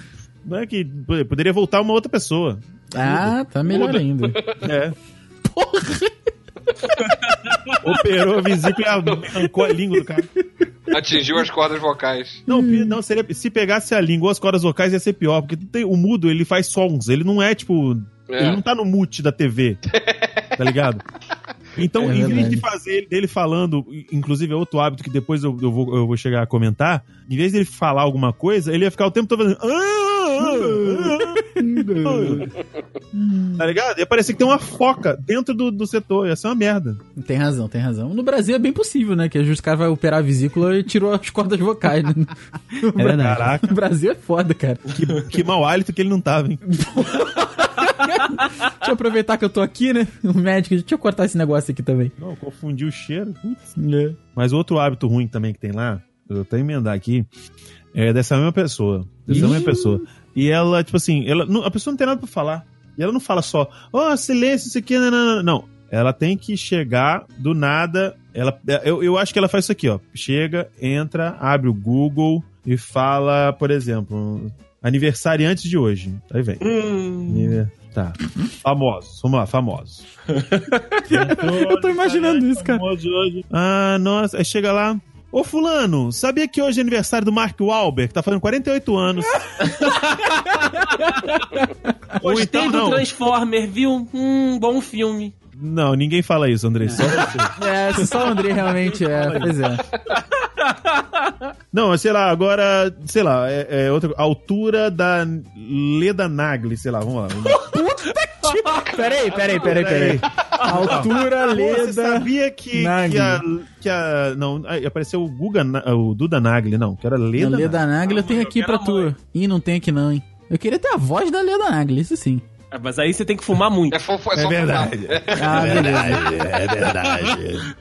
Não é que poderia voltar uma outra pessoa. Ah, tá melhor Muda. ainda. É. Operou a vesícula e arrancou a língua do cara. Atingiu as cordas vocais. Não, pi- não seria, se pegasse a língua ou as cordas vocais ia ser pior, porque tem, o mudo ele faz sons, ele não é tipo. É. Ele não tá no mute da TV. tá ligado? Então, É em vez de fazer dele falando, inclusive é outro hábito que depois eu, eu vou, eu vou chegar a comentar, em vez dele falar alguma coisa, ele ia ficar o tempo todo fazendo. "Ah, ah, ah". tá ligado? Ia parecer que tem uma foca dentro do, do setor, ia ser uma merda. Tem razão, tem razão. No Brasil é bem possível, né? Que às vezes o cara vai operar a vesícula e tirou as cordas vocais. Né? É verdade. Caraca, No Brasil é foda, cara. que, que mau hálito que ele não tava, hein? [laughs] [laughs] Deixa eu aproveitar que eu tô aqui, né? O médico, deixa eu cortar esse negócio aqui também. Não, confundi o cheiro. Putz. É. Mas outro hábito ruim também que tem lá, eu vou até emendar aqui, é dessa mesma pessoa. Dessa Ih. mesma pessoa. E ela, tipo assim, ela, não- a pessoa não tem nada pra falar. E ela não fala só, ó, silêncio, isso aqui, não, não, não. Não. Ela tem que chegar do nada. Ela, eu, eu acho que ela faz isso aqui, ó. Chega, entra, abre o Google e fala, por exemplo, aniversariantes de hoje. Aí vem. Hum, Tá. Famosos. Vamos lá, famosos. [laughs] Eu tô imaginando isso, cara. Famoso hoje. Ah, nossa. Aí chega lá. Ô, fulano, sabia que hoje é aniversário do Mark Wahlberg? Tá fazendo 48 anos. Ou Gostei então, do não. Transformer, viu? Hum, bom filme. Não, ninguém fala isso, André. Só você. [laughs] É, só o André realmente é. Pois é. [laughs] [laughs] Não, sei lá, agora, sei lá, é, é outra altura da Leda Nagli, sei lá, vamos lá. [laughs] Peraí, peraí, peraí, peraí. Altura, Pô, Você Leda. sabia que, Nagli. que, a, que a. Não, apareceu o, Guga, o Duda Nagli, não, que era Leda. A Leda Nagli eu tenho aqui pra tu. Ih, não tem aqui não, hein? Eu queria ter a voz da Leda Nagli, isso sim. Ah, Mas aí você tem que fumar muito. É, fofo, é, É verdade. Ah, beleza. é verdade.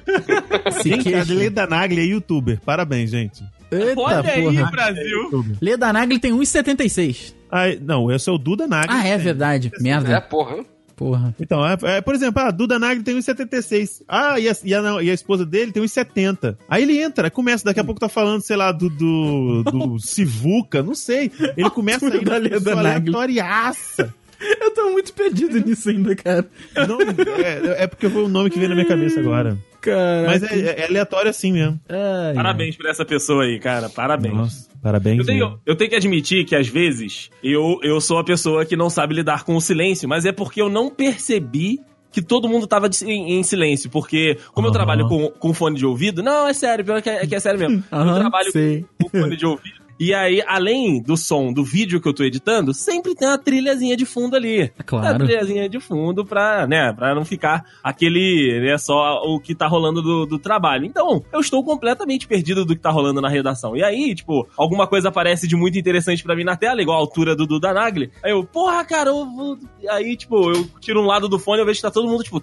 Se [laughs] Gente, a. Leda Nagli é youtuber. Parabéns, gente. Eita Olha aí, porra. Brasil. Leda Nagli tem 1,76. Ai, não, esse é o Duda Nagli. Ah, é verdade. É, Merda. porra. Porra. Então, é, é, por exemplo, a Duda Nagli tem 1,76. Ah, e a, e, a, não, e a esposa dele tem 1,70. Aí ele entra, começa, daqui a pouco tá falando, sei lá, do, do, do [laughs] Sivuca, não sei. Ele começa a ir aleatoriaça. Eu tô muito perdido nisso ainda, cara. Não, é, é porque foi o nome que veio na minha cabeça agora. Cara. Mas é, é aleatório assim mesmo. Ai, Parabéns pra essa pessoa aí, cara. Parabéns. Nossa, parabéns. Eu tenho, mesmo. eu tenho que admitir que às vezes eu, eu sou a pessoa que não sabe lidar com o silêncio, mas é porque eu não percebi que todo mundo tava de- em, em silêncio. Porque, como eu trabalho com, com fone de ouvido, não, é sério, pior que é, que é sério mesmo. [laughs] eu trabalho sei. com, com fone de ouvido. E aí, além do som do vídeo que eu tô editando, sempre tem uma trilhazinha de fundo ali. Claro. Uma trilhazinha de fundo pra, né, pra não ficar aquele, né, só o que tá rolando do, do trabalho. Então, eu estou completamente perdido do que tá rolando na redação. E aí, tipo, alguma coisa aparece de muito interessante pra mim na tela, igual a altura do Duda Nagli. Aí eu, porra, cara, eu vou... Aí, tipo, eu tiro um lado do fone e eu vejo que tá todo mundo, tipo...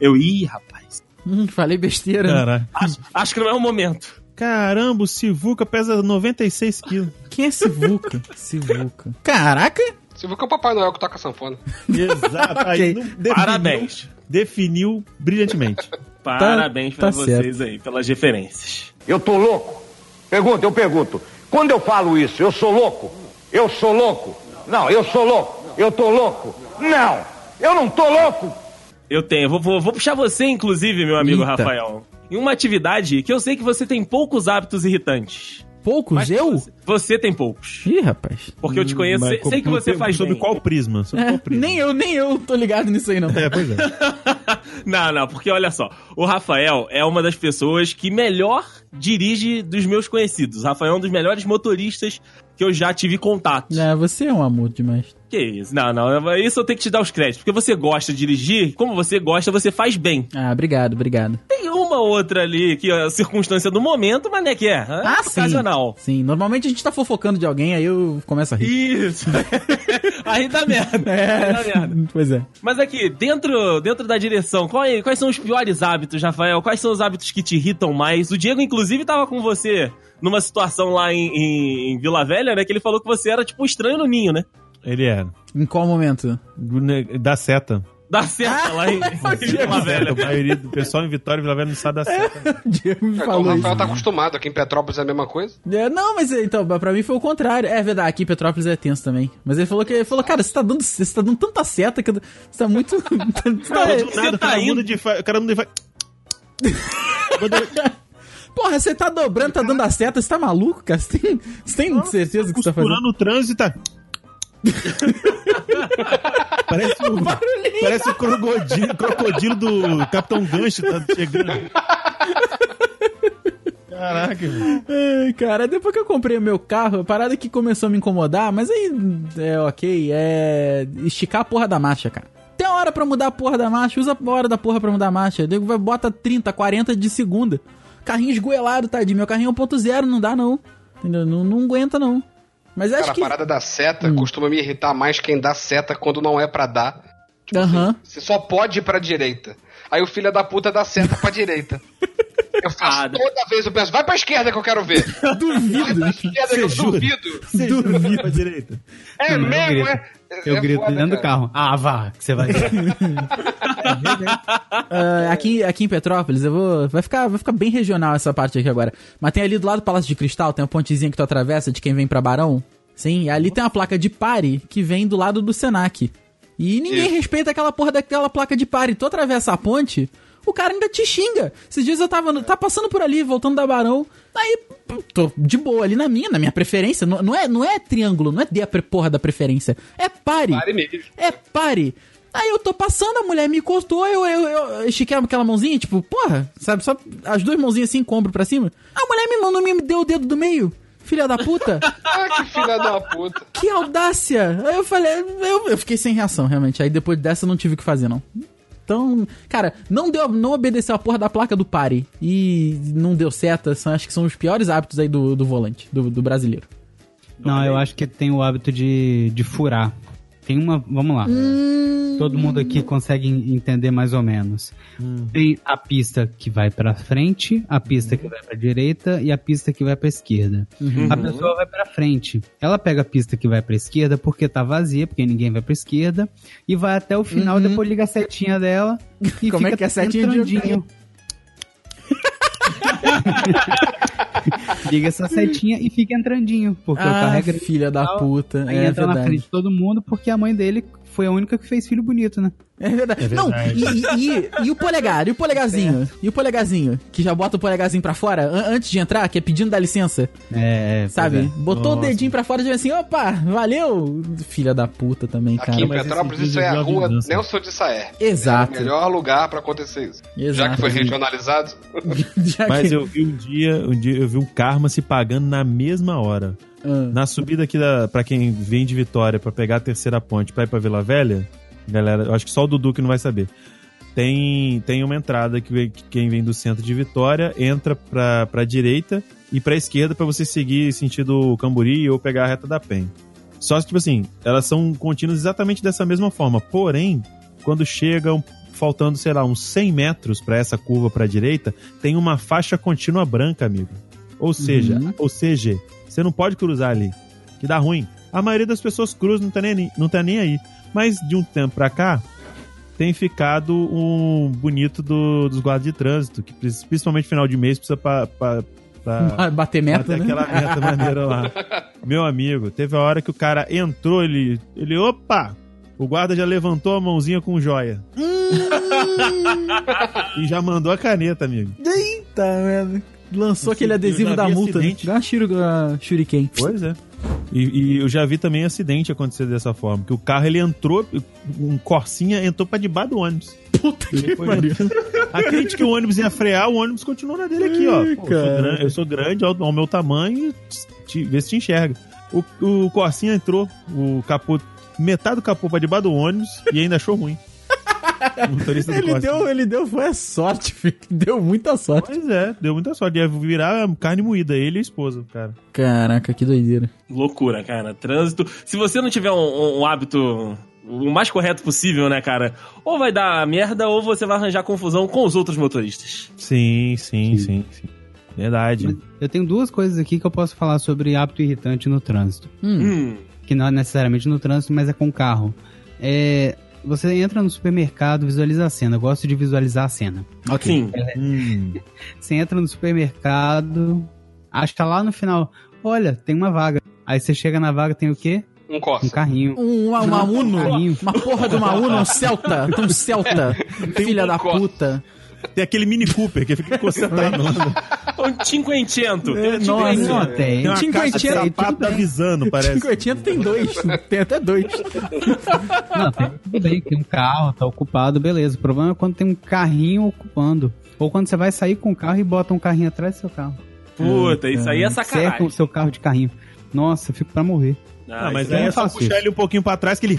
Eu, ih, rapaz. Hum, falei besteira. né? Caraca. Acho, acho que não é o momento. Caramba, o Sivuca pesa 96 quilos. Quem é Sivuca? [laughs] Sivuca. Caraca! Que é o Papai Noel que toca sanfona. [laughs] Exato. Aí, Ok. não- definiu- Parabéns. Definiu brilhantemente. Parabéns pra tá vocês aí, pelas referências. Eu tô louco? Pergunta, eu pergunto. Quando eu falo isso, eu sou louco? Eu sou louco? Não, eu sou louco. Eu tô louco? Não, eu não tô louco. Eu tenho, vou, vou, vou puxar você, inclusive, meu amigo Eita. Rafael, em uma atividade que eu sei que você tem poucos hábitos irritantes. Poucos? Mas eu? Você, você tem poucos. Ih, rapaz. Porque eu te conheço, Mas sei, sei que você faz Sobre bem. qual prisma? Sobre É, qual prisma? nem eu, nem eu tô ligado nisso aí, não. É, pois é. [laughs] Não, não, porque olha só, o Rafael é uma das pessoas que melhor dirige dos meus conhecidos. Rafael é um dos melhores motoristas que eu já tive contato. É, você é um amor demais. Que isso? Não, não, isso eu tenho que te dar os créditos. Porque você gosta de dirigir, como você gosta, você faz bem. Ah, obrigado, obrigado. Tem uma outra ali que é a circunstância do momento, mas não é que é. é Ah, sim. ocasional. Sim, normalmente a gente tá fofocando de alguém, aí eu começo a rir. Isso. [laughs] Aí dá merda. Aí dá merda. Pois é. Mas aqui, dentro, dentro da direção, qual é- quais são os piores hábitos, Rafael? Quais são os hábitos que te irritam mais? O Diego, inclusive, tava com você numa situação lá em, em- em Vila Velha, né? Que ele falou que você era tipo um estranho no ninho, né? Ele é. Em qual momento? Da seta. Da certa lá em, [laughs] em Vila Velha. A maioria do pessoal em Vitória e Vila Velha não sabe da seta. O [laughs] Diego me o falou Rafael isso. tá acostumado. Aqui em Petrópolis é a mesma coisa. É, não, mas é, então, pra mim foi o contrário. É verdade, aqui em Petrópolis é tenso também. Mas ele falou que ele falou, cara, você tá dando, você tá dando tanta seta que você tá muito. [laughs] você tá- Do nada, o tá cara indo. muda de. O cara muda de. Porra, você tá dobrando, tá dando a seta, você tá maluco, cara? Você tem, você tem certeza que você tá fazendo? Costurando o trânsito tá. [laughs] parece o, parece o crocodilo, crocodilo do Capitão Gancho tá chegando. Caraca. Ai, cara, depois que eu comprei o meu carro, a parada que começou a me incomodar, mas aí é ok, é esticar a porra da marcha, cara. Tem hora pra mudar a porra da marcha, usa a hora da porra pra mudar a marcha. Bota 30, 40 de segunda. Carrinho esgoelado, tadinho. Meu carrinho é 1.0, não dá não. Entendeu? Não, não aguenta não. Mas acho Cara, que. a parada da seta Hum. costuma me irritar mais quem dá seta quando não é pra dar. Aham. Você só pode ir pra direita. Aí o filho da puta dá seta pra direita. [laughs] Eu faço Ah, toda vez, eu penso, vai pra esquerda que eu quero ver. [laughs] Vai Duvido. pra esquerda que eu Você jura? duvido. Você jura pra direita. É Não, eu mesmo, é? Eu É grito foda, dentro do carro. Ah, vá, que você vai [laughs] ver. Ah, aqui, aqui em Petrópolis, eu vou. Vai ficar, vai ficar bem regional essa parte aqui agora. Mas tem ali do lado do Palácio de Cristal, tem uma pontezinha que tu atravessa de quem vem pra Barão. Sim, e ali tem uma placa de pare que vem do lado do Senac. E ninguém Isso. respeita aquela porra daquela placa de pare. Tu atravessa a ponte, o cara ainda te xinga. Esses dias eu tava no- tá passando por ali, voltando da Barão. Aí, tô de boa ali na minha, na minha preferência. Não, não é, não é triângulo, não é de a porra da preferência. É pare. Pare mesmo. É, pare. Aí eu tô passando, a mulher me encostou, eu, eu, eu estiquei aquela mãozinha, tipo, porra, sabe, só as duas mãozinhas assim, com o ombro pra cima. A mulher me mandou, me deu o dedo do meio. Filha da puta, [laughs] Ah, que filha da puta. que audácia. Aí eu falei, eu, eu fiquei sem reação, realmente. Aí depois dessa eu não tive o que fazer, não. Então, cara, não deu, não obedeceu a porra da placa do pare. E não deu seta, são, acho que são os piores hábitos aí do, do volante, do, do brasileiro. Não, eu acho que tem o hábito de, de furar. Tem uma. Vamos lá. Todo mundo aqui consegue entender mais ou menos. Tem a pista que vai pra frente, a pista que vai pra direita e a pista que vai pra esquerda. A pessoa vai pra frente. Ela pega a pista que vai pra esquerda porque tá vazia, porque ninguém vai pra esquerda, e vai até o final, depois liga a setinha dela e [laughs] Como é fica que é a setinha de-. [laughs] Liga essa setinha e fica entrandinho, porque o Ah, carrega filha da puta. Aí é entra na verdade. frente de todo mundo porque a mãe dele foi a única que fez filho bonito, né? É verdade. Não, e, e- e- e o polegar? E o polegarzinho? E o polegarzinho? Que já bota o polegarzinho pra fora an- antes de entrar, que é pedindo da licença, É, sabe? pois é. Botou o Nossa. dedinho pra fora e já assim, opa, valeu! Filha da puta também, cara. Aqui em Petrópolis isso é a vídeo de rua. Nelson de Saer. Exato. É o melhor lugar pra acontecer isso. Já Exato. que foi regionalizado. [laughs] Já Mas eu vi um dia, um dia eu vi um karma se pagando na mesma hora. Ah. Na subida aqui da, pra quem vem de Vitória pra pegar a terceira ponte pra ir pra Vila Velha, galera, eu acho que só o Dudu que não vai saber. Tem, tem uma entrada que, que quem vem do centro de Vitória entra pra, pra direita e pra esquerda pra você seguir sentido Camburi ou pegar a reta da PEN. Só que, tipo assim, elas são contínuas exatamente dessa mesma forma. Porém, quando chegam faltando, sei lá, uns 100 metros pra essa curva pra direita, tem uma faixa contínua branca, amigo. Ou seja, Uhum. ou seja, você não pode cruzar ali, que dá ruim. A maioria das pessoas cruzam, não tá nem, não tá nem aí. Mas de um tempo pra cá, tem ficado um bonito do- dos guardas de trânsito, que principalmente final de mês precisa pra, pra, pra [laughs] Bater meta, bater né? aquela meta maneira lá. [laughs] Meu amigo, teve a hora que o cara entrou, ele, ele, opa! O guarda já levantou a mãozinha com joia. [laughs] e já mandou a caneta, amigo. Eita, merda. Lançou aquele adesivo da multa. acidente. Dá uma shuru, uh, shuriken. Pois é. E, e eu já vi também acidente acontecer dessa forma. Que o carro ele entrou, um Corsinha entrou pra debaixo do ônibus. Puta que Foi- pariu. Acredite que o ônibus ia frear, o ônibus continuou na dele aqui, ó. Ai, Pô, eu, sou grande, eu sou grande ao, ao meu tamanho, te, vê se te enxerga. O, o Corsinha entrou, o capô, metade do capô pra debaixo do ônibus e ainda achou ruim. O [laughs] motorista Ele deu, ele deu, foi a sorte, filho. Deu muita sorte. Pois é, deu muita sorte. Ia virar carne moída, ele e a esposa, cara. Caraca, que doideira. Loucura, cara. Trânsito. Se você não tiver um, um- um hábito o mais correto possível, né, cara? Ou vai dar merda, ou você vai arranjar confusão com os outros motoristas. Sim, sim, sim, sim. Verdade. Eu tenho duas coisas aqui que eu posso falar sobre hábito irritante no trânsito. Hum. Hum. Que não é necessariamente no trânsito, mas é com o carro. É, você entra no supermercado, visualiza a cena. Eu gosto de visualizar a cena. Sim. Hum. [laughs] Você entra no supermercado, acha lá no final, olha, tem uma vaga. Aí você chega na vaga, tem o quê? Um Um Corsa. carrinho. Um, uma, uma Uno, Carrinho. uma porra de uma Uno, um Celta, tem um Celta, [laughs] filha da Corsa. puta. Tem aquele Mini Cooper que fica concentrado. [laughs] Um cinquentento. É, Tem um nossa. cinquentento. Não, tem. Tem uma Cinquentinha, caixa de sapato avisando, parece. Cinquentinha tem dois, tem até dois. [laughs] Não, tem, tudo bem, tem um carro, tá ocupado, beleza. O problema é quando tem um carrinho ocupando. Ou quando você vai sair com o carro e bota um carrinho atrás do seu carro. Puta, isso aí é Cerca sacanagem. o seu carro de carrinho. Nossa, eu fico pra morrer. Ah, mas isso aí eu é só puxar ele um pouquinho pra trás que ele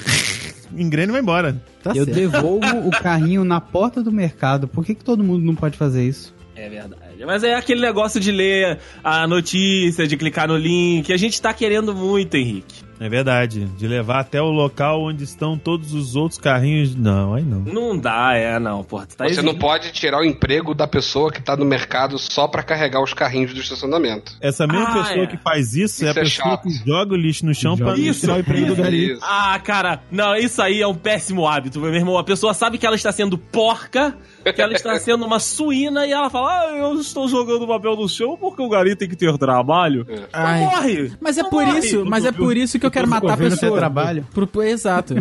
engrena e vai embora. Tá eu certo. devolvo o carrinho na porta do mercado. Por que, que todo mundo não pode fazer isso? É verdade. Mas é aquele negócio de ler a notícia, de clicar no link. A gente tá querendo muito, Henrique. É verdade. De levar até o local onde estão todos os outros carrinhos. Não, aí não. Não dá, é, não, porra. Tu tá Você não pode tirar o emprego da pessoa que tá no mercado só pra carregar os carrinhos do estacionamento. Essa mesma Ah, pessoa é. que faz isso, é a Isso é pessoa chato. que joga o lixo no chão Isso, tirar o emprego isso, dali. isso. [laughs] Ah, cara, não, isso aí é um péssimo hábito, meu irmão. A pessoa sabe que ela está sendo porca, que ela está sendo uma suína e ela fala: Ah, eu estou jogando papel no chão porque o gari tem que ter trabalho. Ai. Morre! Mas é Não por morre. isso, mas é por isso que eu quero Pro matar a governo ter pessoa. trabalho. Pro, pro- exato.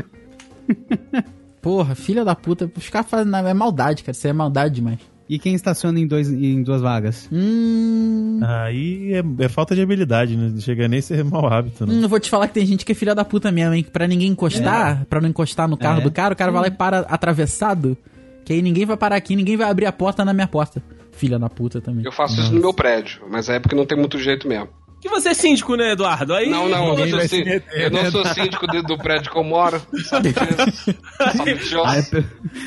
[laughs] Porra, filha da puta, ficar fazendo é maldade, cara, isso é maldade demais. E quem estaciona em, dois, em duas vagas? Hum, Aí é, é falta de habilidade, né? Não chega nem a ser mau hábito, né? hum, eu vou te falar que tem gente que é filha da puta mesmo, hein? Pra ninguém encostar, pra não encostar no carro É. do cara, o cara vai lá e para atravessado, que aí ninguém vai parar aqui, ninguém vai abrir a porta na minha porta. Filha da puta também. Eu faço isso no meu prédio, mas é porque não tem muito jeito mesmo. Que você é síndico, né, Eduardo? Aí, Não, não, eu sou, meter, eu não sou síndico de- do prédio que eu moro. Sabe disso? Sabe disso? Aí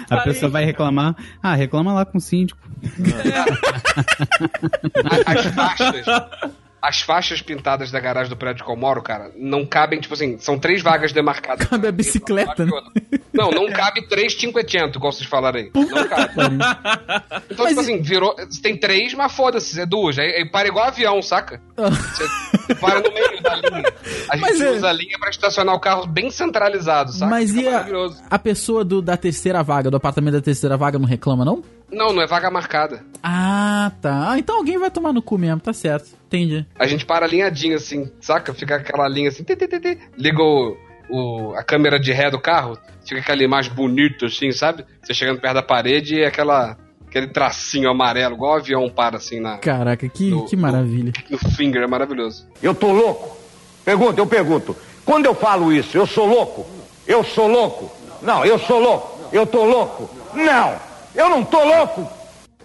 a a pessoa vai reclamar. Ah, reclama lá com o síndico. As faixas. As faixas pintadas da garagem do prédio que eu moro, cara, não cabem, tipo assim, são três vagas demarcadas. Cabe a bicicleta, né? Não, não cabe três 500, igual vocês falaram aí. Não cabe. Então, tipo assim, virou. Tem três, mas foda-se, é duas. Aí, aí para igual avião, saca? Você para no meio da linha. A gente Mas é- usa a linha pra estacionar o carro bem centralizado, saca? Mas Fica e a, a pessoa do, da terceira vaga, do apartamento da terceira vaga, não reclama, não? Não, não é vaga marcada. Ah, tá. Ah, Então alguém vai tomar no cu mesmo, tá certo. Entendi. A gente para alinhadinho assim, saca? Fica aquela linha assim, ti, ti, ti, ti. liga o, o- a câmera de ré do carro, fica aquela imagem bonita assim, sabe? Você chegando perto da parede e aquela, aquele tracinho amarelo, igual o avião para assim na, Caraca, que, No- que maravilha. no finger, é maravilhoso. Eu tô louco? Pergunta, eu pergunto. Quando eu falo isso, eu sou louco? Eu sou louco? Não, eu sou louco. Eu tô louco? Não, eu não tô louco.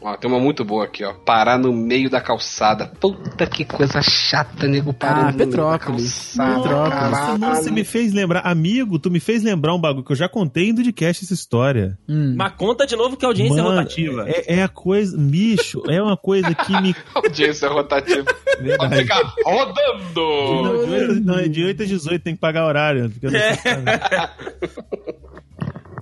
Ó, tem uma muito boa aqui, ó. Parar no meio da calçada. Puta que coisa chata, nego. Parando Ah, no meio da Petrópolis. calçada, Petrópolis. caralho. Nossa, você me fez lembrar, amigo, tu me fez lembrar um bagulho que eu já contei em Dudcast essa história. Hum. Mas conta de novo que a audiência é Mano, rotativa. É, é a coisa, bicho, é uma coisa que me. [laughs] Audiência rotativa. Pode ficar Não, rodando. de 8, não, é de 8 a 18, tem que pagar horário. Fica [laughs]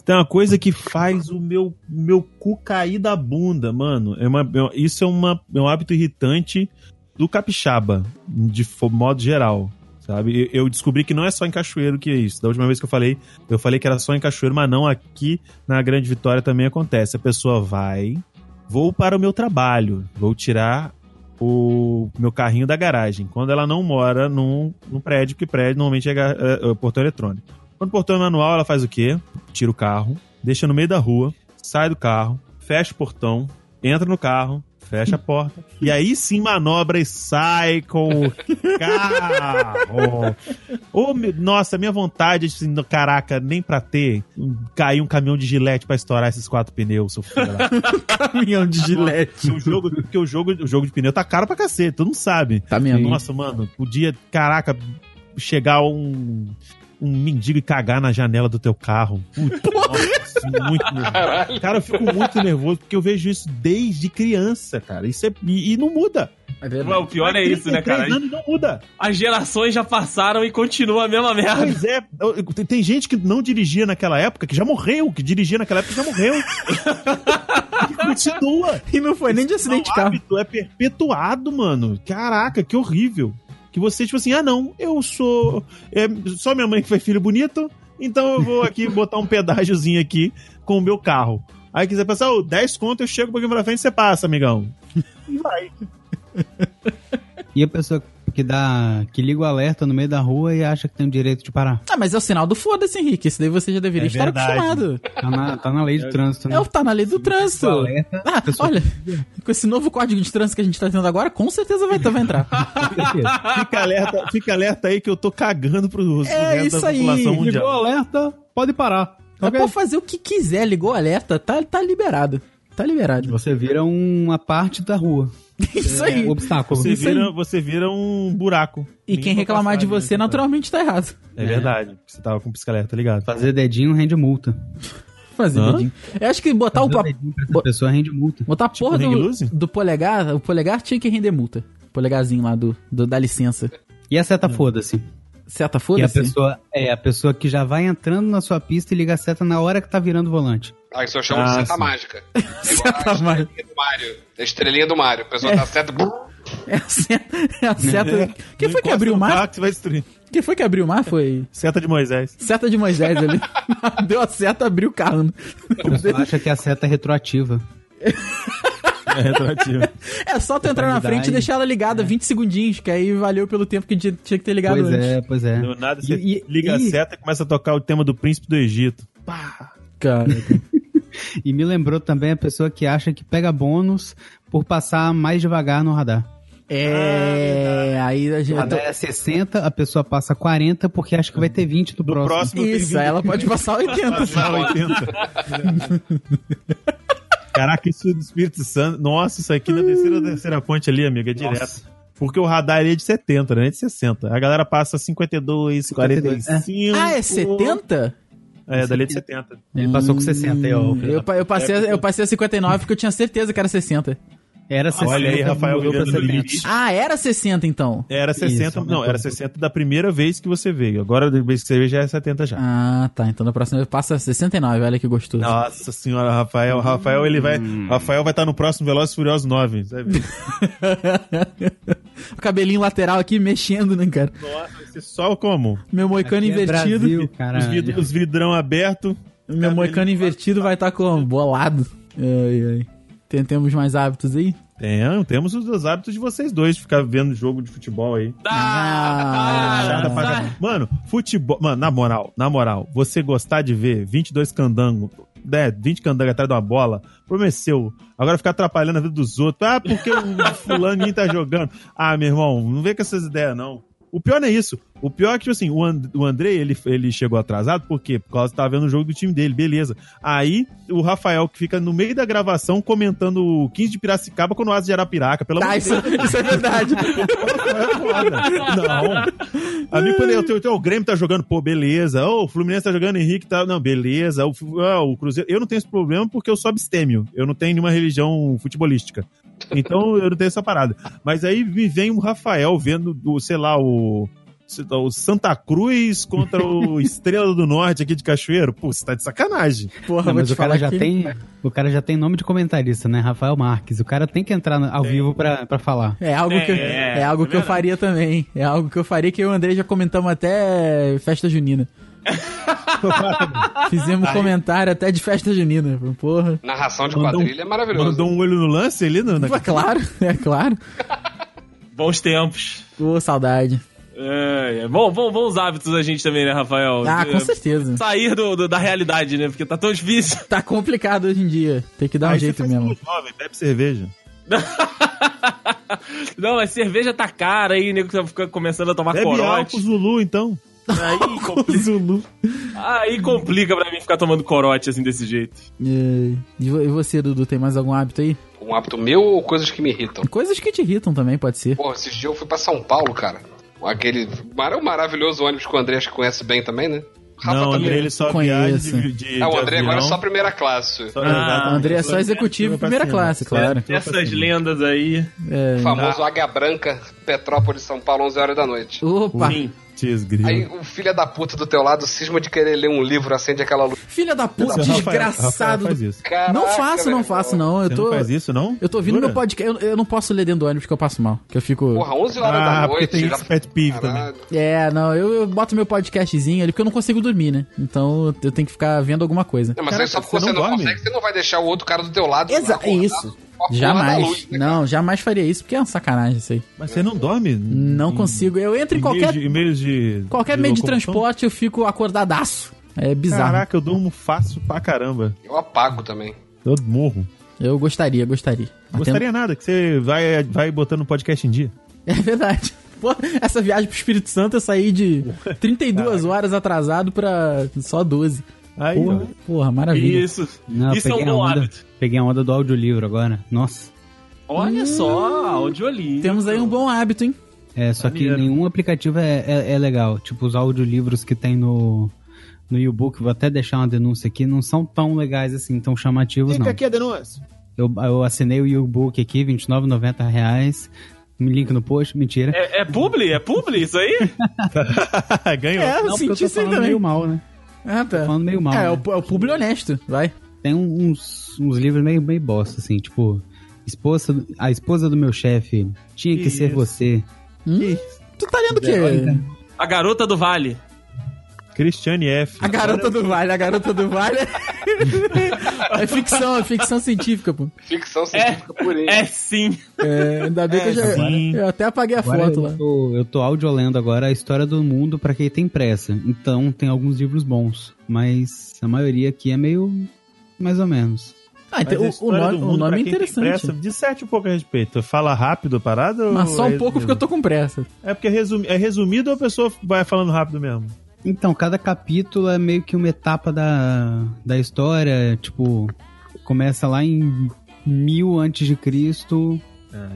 Tem uma coisa que faz o meu, meu cu cair da bunda, mano. É uma, é- isso é, uma, é um hábito irritante do capixaba, de modo geral. Sabe? Eu descobri que não é só em Cachoeiro que é isso. Da última vez que eu falei, eu falei que era só em Cachoeiro, mas não aqui na Grande Vitória também acontece. A pessoa vai, vou para o meu trabalho, vou tirar o meu carrinho da garagem. Quando ela não mora num, num prédio, porque prédio normalmente é, é, é portão eletrônico. Quando o portão é manual, ela faz o quê? Tira o carro, deixa no meio da rua, sai do carro, fecha o portão, entra no carro, Fecha a porta. [laughs] E aí sim manobra e sai com o carro. [laughs] Meu- nossa, minha vontade, assim, no- caraca, nem pra ter, um- cair um caminhão de gilete pra estourar esses quatro pneus, seu filho. [laughs] Caminhão de gilete. o jogo, porque o jogo, o jogo de pneu tá caro pra cacete, tu não sabe. Tá mesmo. Nossa, mano, podia, caraca, chegar um um mendigo e cagar na janela do teu carro. Puta, [laughs] nossa, muito nervoso. Cara, eu fico muito nervoso porque eu vejo isso desde criança, cara. Isso é, e, e não muda. É o pior é isso, né, 33 cara? anos não muda. As gerações já passaram e continua a mesma merda. Pois é, tem- tem gente que não dirigia naquela época, que já morreu, que dirigia naquela época que já morreu. [laughs] e continua. E não foi nem de acidente de o carro. é perpetuado, mano. Caraca, que horrível. Que você, tipo assim, ah, não, eu sou. É, só minha mãe que foi filho bonito, então eu vou aqui botar um pedágiozinho aqui com o meu carro. Aí quiser pensar, ô, 10 conto, eu chego um pouquinho pra frente e você passa, amigão. E vai. E a pessoa que dá. que liga o alerta no meio da rua e acha que tem o direito de parar. Ah, mas é o sinal do foda-se, Henrique. Esse daí você já deveria É estar verdade. acostumado. Tá na, tá na lei de trânsito, né? É o tá na lei do trânsito. alerta, Ah, pessoa- olha, com esse novo código de trânsito que a gente tá tendo agora, com certeza vai, vai entrar. [laughs] Fica alerta, fica alerta aí que eu tô cagando pro, É isso da aí. população Ligou o mundial. alerta, pode parar. Mas Ok? pode fazer o que quiser, ligou o alerta, tá, tá liberado. Tá liberado. Você vira uma parte da rua. [laughs] Isso aí. O obstáculo. Você Isso aí. vira, você vira um buraco. E Ninguém quem reclamar de você, né? naturalmente tá errado. É verdade. porque Você tava com o pisca-alerta ligado. Fazer dedinho rende multa. Fazer Hã? dedinho. Eu acho que botar o, Fazer pa- dedinho pra essa pessoa rende multa. botar a porra Ring do, do polegar, o polegar tinha que render multa. Polegarzinho lá do, do da licença. E a seta foda-se. Seta, E a foda-se. pessoa é a pessoa que já vai entrando na sua pista e liga a seta na hora que tá virando o volante. Ah, isso eu chamo Ah, de seta sim. mágica. [laughs] Seta a mágica. estrelinha do Mario. A estrelinha do Mario. A pessoa dá seta. É a seta. É a seta. Quem Não foi que abriu o mar? que você vai destruir. Quem foi que abriu o mar? Foi. Seta de Moisés. Seta de Moisés ali. [laughs] Deu a seta, abriu o carro. Pessoa acha que a seta é retroativa. [laughs] É retroativo. [laughs] É só tu entrar na frente e deixar ela ligada 20 segundinhos, que aí valeu pelo tempo que tinha tinha que ter ligado Pois antes. é, pois é. Do nada você E- e- liga a e- seta e começa a tocar o tema do príncipe do Egito. Cara. [laughs] E me lembrou também a pessoa que acha que pega bônus por passar mais devagar no radar. É. aí a O gente. radar é 60, a pessoa passa 40 porque acha que vai ter 20 do, Do próximo. próximo Isso, 20. aí ela pode passar [laughs] 80. Passar 80. Caraca, isso do Espírito Santo. Nossa, isso aqui na terceira, terceira ponte ali, amiga, é direto. Porque o radar ali é de 70, né? É de 60. A galera passa 52, 45. Ah, é 70? É, dali é de 70. Ele passou com 60 aí, ó. Hum, Eu, eu, passei, eu passei a 59 porque eu tinha certeza que era 60. Era 60. Olha aí, Rafael mudou pra vivendo no 70. limite. Ah, era 60 então. Era 60, Isso, não, era 60 da primeira vez que você veio. Agora, da vez que você veio, já é 70 já. Ah, tá. Então na próxima eu passo a 69, olha que gostoso. Nossa senhora, Rafael. Rafael, ele vai. Rafael vai estar no próximo Velozes e Furiosos 9. Você vai ver. [laughs] o cabelinho lateral aqui mexendo, né, cara? Nossa, vai ser só como? Meu moicano Aqui é invertido. Brasil, Os, vidros, os vidrão abertos. Meu moicano invertido vai estar como? Bolado. Ai, ai. Tem- Temos mais hábitos aí? Tem, temos os dois hábitos de vocês dois, de ficar vendo jogo de futebol aí. Ah, pra caralho. Mano, futebol. Mano, na moral, na moral, você gostar de ver 22 candangos, né, 20 candangos atrás de uma bola, problema seu. Agora ficar atrapalhando a vida dos outros. Ah, porque o [laughs] fulaninho tá jogando. Ah, meu irmão, não vem com essas ideias, não. O pior não é isso. O pior é que, tipo assim, o, And o André, ele, ele chegou atrasado, por quê? Por causa que tava vendo o jogo do time dele, beleza. Aí, o Rafael, que fica no meio da gravação comentando o 15 de Piracicaba com o Asa de Arapiraca, pelo Tá, amor de isso, isso é verdade. [laughs] não. A mim, quando eu, eu, eu, o Grêmio tá jogando, pô, beleza. Ô, o Fluminense tá jogando, Henrique tá. Não, beleza. O, ah, o Cruzeiro. Eu não tenho esse problema porque eu sou abstêmio. Eu não tenho nenhuma religião futebolística. Então eu não tenho essa parada. Mas aí me vem o Rafael vendo, do, sei lá, o. O Santa Cruz contra o [laughs] Estrela do Norte aqui de Cachoeiro. Pô, você tá de sacanagem. Porra, Não, vou mas te o cara já que... tem. O cara já tem nome de comentarista, né? Rafael Marques. O cara tem que entrar ao vivo pra, pra falar. É algo que, eu- É, é, algo é que eu faria também. É algo que eu faria que eu e o André já comentamos até festa junina. [laughs] Fizemos comentário até de festa junina. Porra. Narração de Mandou um- quadrilha é maravilhoso. Mandou um olho no lance ali, no, na... É claro, é claro. Bons tempos. Ô, saudade. É, é. Bom, bom, bons hábitos a gente também, né, Rafael? Ah, com É, certeza. Sair do, do- da realidade, né? Porque tá tão difícil. Tá complicado hoje em dia. Tem que dar um Aí você jeito mesmo. jovem, bebe cerveja. [laughs] Não, mas cerveja tá cara aí, nego tá ficando- começando a tomar Bebe corote. álcool Zulu, então. Aí, [laughs] complica, Zulu. aí complica pra mim ficar tomando corote assim desse jeito. É, E e você, Dudu, tem mais algum hábito aí? Um hábito meu ou coisas que me irritam? Coisas que te irritam também, pode ser. Pô, esses dias eu fui pra São Paulo, cara. Aquele mar- maravilhoso ônibus que o André acho que conhece bem também, né? Rafa não, também. André, ele só Conheço. viaja de, de, Ah, o de André agora é só primeira classe. Só- Ah, exatamente. André é só executivo Pra primeira cima. classe, claro. Essas lendas aí. É. O famoso Águia Branca, Petrópolis, São Paulo, 11 horas da noite. Opa, Sim. Aí o filho da puta do teu lado cisma de querer ler um livro, acende aquela luz. filha da puta, Rafael- desgraçado. Rafael faz isso. Caraca, não faço, não faço, não. Eu Você tô. não faz isso, não? Eu tô ouvindo Jura? meu podcast. Eu, eu não posso ler dentro do ônibus porque eu passo mal. Que eu fico. Porra, 11 horas Ah, da porque noite. tem já- pet peeve também. É, não, eu, eu boto meu podcastzinho ali porque eu não consigo dormir, né? Então eu tenho que ficar vendo alguma coisa. Não, mas Caraca, aí só porque você você não não, consegue, você não vai deixar o outro cara do teu lado. Exa acordado isso. Jamais. luz, né? Não, jamais faria isso porque é uma sacanagem isso aí. Mas você não dorme? Não consigo. Eu entro em qualquer, E meios de. qualquer meio de transporte, eu fico acordadaço. É bizarro. Caraca, eu durmo fácil pra caramba. Eu apago também. Eu morro. Eu gostaria, gostaria. Gostaria nada, que você vai, vai botando o podcast em dia. [laughs] É verdade. Pô, essa viagem pro Espírito Santo eu saí de 32 horas atrasado pra só 12. Aí, Porra, porra maravilha. Isso. Não, Isso é um bom onda, hábito. peguei a onda do audiolivro agora. Nossa. Olha só, audiolivro. Temos aí um bom hábito, hein? É, só que nenhum aplicativo é, é, é legal. Tipo, os audiolivros que tem no, no e-book, vou até deixar uma denúncia aqui, não são tão legais assim, tão chamativos, não. Fica aqui a denúncia. Eu, eu assinei o e-book aqui, 29,90 reais. Um link no post, mentira. É, é publi? É publi isso aí? [laughs] [laughs] Ganhou. É, eu não, senti eu tô isso aí falando também. meio mal, né? Ah, tá. Falando meio mal. É, né? é o, é o público honesto, vai. Tem uns, uns livros meio, meio bosta, assim, tipo... Esposa, a esposa do meu chefe tinha que, Que ser isso? você. Hum? Tu tá lendo o quê? A garota do vale. Cristiane F. A garota do vale, a garota do vale. é ficção, é ficção científica, pô. Ficção científica purinha. É sim. É, ainda bem que eu já. sim. Eu até apaguei a Agora foto lá. eu tô, eu tô audiolendo agora a história do mundo pra quem tem pressa. Então tem alguns livros bons. Mas a maioria aqui é meio. mais ou menos. Ah, então, o, nome, o nome é interessante. Pressa, disserte um pouco a respeito. Fala rápido a parada? ou Mas só um é pouco porque eu tô com pressa. É porque é, é resumido ou a pessoa vai falando rápido mesmo? Então, cada capítulo é meio que uma etapa da, da história. Tipo, começa lá em mil antes de Cristo.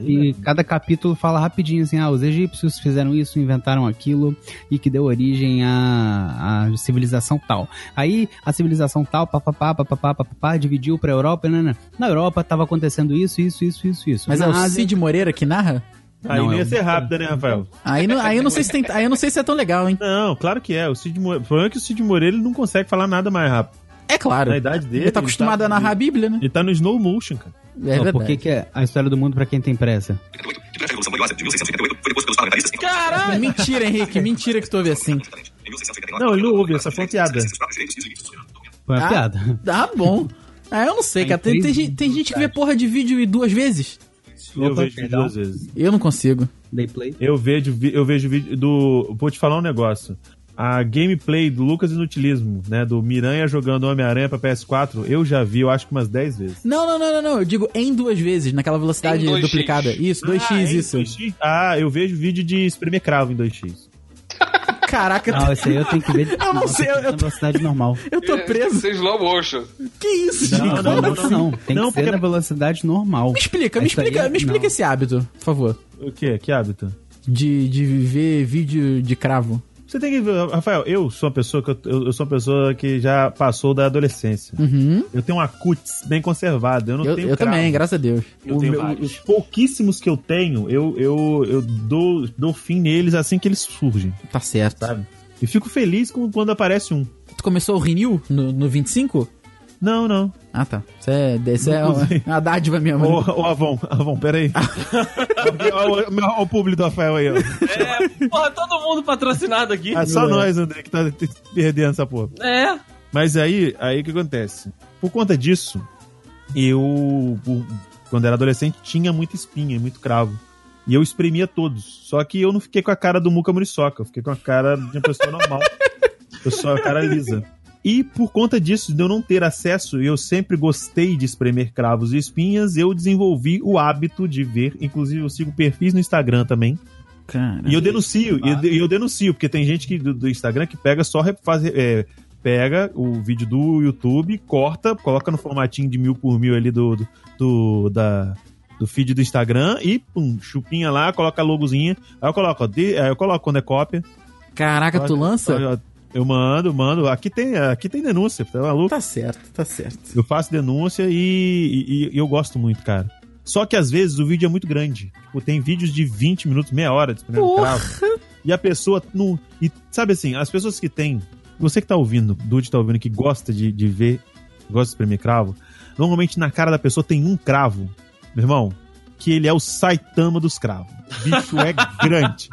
E cada capítulo fala rapidinho assim, ah, os egípcios fizeram isso, inventaram aquilo e que deu origem à, à civilização tal. Aí a civilização tal, papapá, papapá, papapá, dividiu pra Europa, né, né? Na Europa tava acontecendo isso, isso, isso, isso, isso. Mas Na é o Ásia- Cid Moreira que narra? Aí Não, não é ia um- ser rápida, né, Rafael? Aí, não, aí eu não sei se tem, aí eu não sei se é tão legal, hein? Não, claro que é. O, Cid Moreira, o problema é que o Cid Moreira ele não consegue falar nada mais rápido. É claro. Na idade dele. Ele tá acostumado a narrar a Bíblia, né? Ele tá no slow motion, cara. É verdade. por que, que é a história do mundo pra quem tem pressa? Caralho! Mentira, Henrique. Mentira que tu ouve assim. Não, ele não ouve, essa foi uma piada. Foi uma Ah. piada. Tá bom. Ah, eu não sei, cara. Tem, tem, gente- tem gente que vê porra de vídeo duas vezes. Eu Opa, vejo perdão. duas vezes. Eu não consigo. Dei play. Eu vejo, eu vejo vídeo do. Vou te falar um negócio. A gameplay do Lucas Inutilismo, né? Do Miranha jogando Homem-Aranha pra PS4, eu já vi, eu acho que umas 10 vezes. Não, não, não, não, não. Eu digo em duas vezes, naquela velocidade Em 2x. duplicada. Isso, 2x, ah, isso. 2x? Ah, eu vejo vídeo de espremer cravo em 2x. [laughs] Caraca, Não, esse aí eu tenho que ver [laughs] Eu não sei, eu- tô- velocidade normal. eu tô preso. Sem slow motion. Que isso, Não, gente? não, não, não. Tem Não, que ser porque- na velocidade normal. Me explica, me Isso explica, é- me explica esse hábito, por favor. O quê? Que hábito? De, de ver vídeo de cravo. Você tem que ver, Rafael, eu sou uma pessoa que eu, eu- sou uma pessoa que já passou da adolescência. Uhum. Eu tenho uma cutis bem conservada, eu não Eu, tenho eu cravo. também, graças a Deus. Eu O tenho meu- vários. os pouquíssimos que eu tenho, eu, eu, eu dou, dou fim neles assim que eles surgem, Tá certo. sabe? E fico feliz com- quando aparece um. Tu começou o Renew no, no 25? Não, não. Ah, tá. Isso é, isso é uma, uma dádiva mesmo. Ô, ô Avon, Avon, peraí. [laughs] Olha o- público do Rafael aí, ó. É, porra, todo mundo patrocinado aqui. Ah, só nós, André, que tá perdendo essa porra. É. Mas aí, aí o que acontece? Por conta disso, eu, por- quando era adolescente, tinha muita espinha, muito cravo. E eu espremia todos. Só que eu não fiquei com a cara do Muca Muriçoca, eu fiquei com a cara de uma pessoa normal. [laughs] Pessoa, a cara lisa. E por conta disso, de eu não ter acesso, e eu sempre gostei de espremer cravos e espinhas, eu desenvolvi o hábito de ver. Inclusive, eu sigo perfis no Instagram também. Cara. E eu denuncio, e eu, eu denuncio, porque tem gente que, do, do Instagram que pega só faz, é, pega o vídeo do YouTube, corta, coloca no formatinho de mil por mil ali do, do, do- da, do feed do Instagram e pum, chupinha lá, coloca a logozinha. Aí eu coloco, ó, de- aí eu coloco quando é cópia. Caraca, tu lança? Eu, eu mando, mando. Aqui tem, aqui tem denúncia, tá maluco? Tá certo, tá certo. Eu faço denúncia e, e- e eu gosto muito, cara. Só que às vezes o vídeo é muito grande. Tipo, tem vídeos de 20 minutos, meia hora Porra! cravo. E a pessoa não. E sabe assim, as pessoas que têm. Você que tá ouvindo, Dude tá ouvindo, que gosta de, de ver, gosta de espremer cravo, normalmente na cara da pessoa tem um cravo, meu irmão, que ele é o Saitama dos cravos. O bicho é [laughs] grande.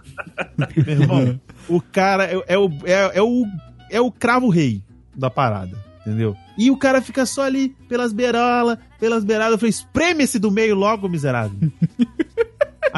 meu irmão, o cara é, é o, é, é o, é o cravo rei da parada. Entendeu? E o cara fica só ali pelas beirolas, pelas beiradas. Eu falei, espreme esse do meio logo, miserável. [laughs]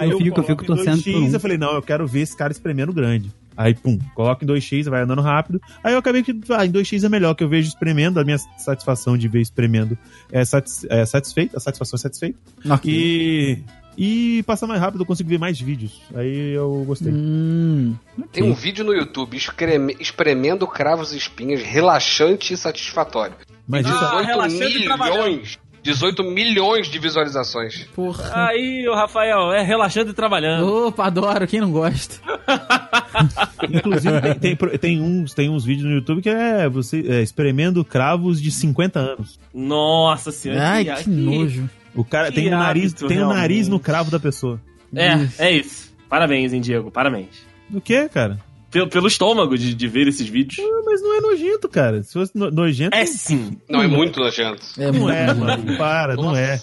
Eu fico- eu fico torcendo 2x, por um. Eu falei, não, eu quero ver esse cara espremendo grande. Aí, pum, coloca em 2x, vai andando rápido. Aí eu acabei que, ah, em 2x é melhor, que eu vejo espremendo, a minha satisfação de ver espremendo é, satis, é satisfeita, a satisfação é satisfeita. Ok. E, e passa mais rápido, eu consigo ver mais vídeos. Aí eu gostei. Hum, Tem um vídeo no YouTube espreme- espremendo cravos e espinhas, relaxante e satisfatório. Mas isso, Ah, 18 relaxante e milhões, 18 milhões de visualizações. porra. Aí, o Rafael, é relaxando e trabalhando. Opa, adoro, quem não gosta? [laughs] inclusive, tem, tem, tem uns, tem uns vídeos no YouTube que é você é, espremendo cravos de 50 anos. Nossa senhora. Ai, que- que nojo. O cara Que tem o nariz, hábito, tem o nariz no cravo da pessoa. É, é isso. Parabéns, hein, Diego. Parabéns. Do que, cara? Pelo, pelo estômago de, de ver esses vídeos. Ah, Mas não é nojento, cara. Se fosse no- nojento, É sim. Não, é muito nojento. É não muito é, mano. Para, não é.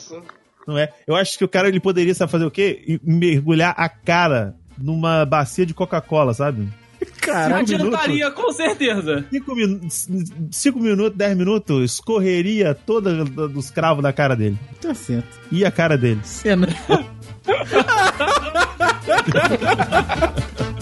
Não é. Eu acho que o cara ele poderia sabe fazer o quê? E Mergulhar a cara numa bacia de Coca-Cola, sabe? Caraca, Adiantaria, com certeza. Cinco, minu cinco minutos, dez minutos, escorreria toda dos cravos da cara dele. tá certo. E a cara dele. Cena. [laughs]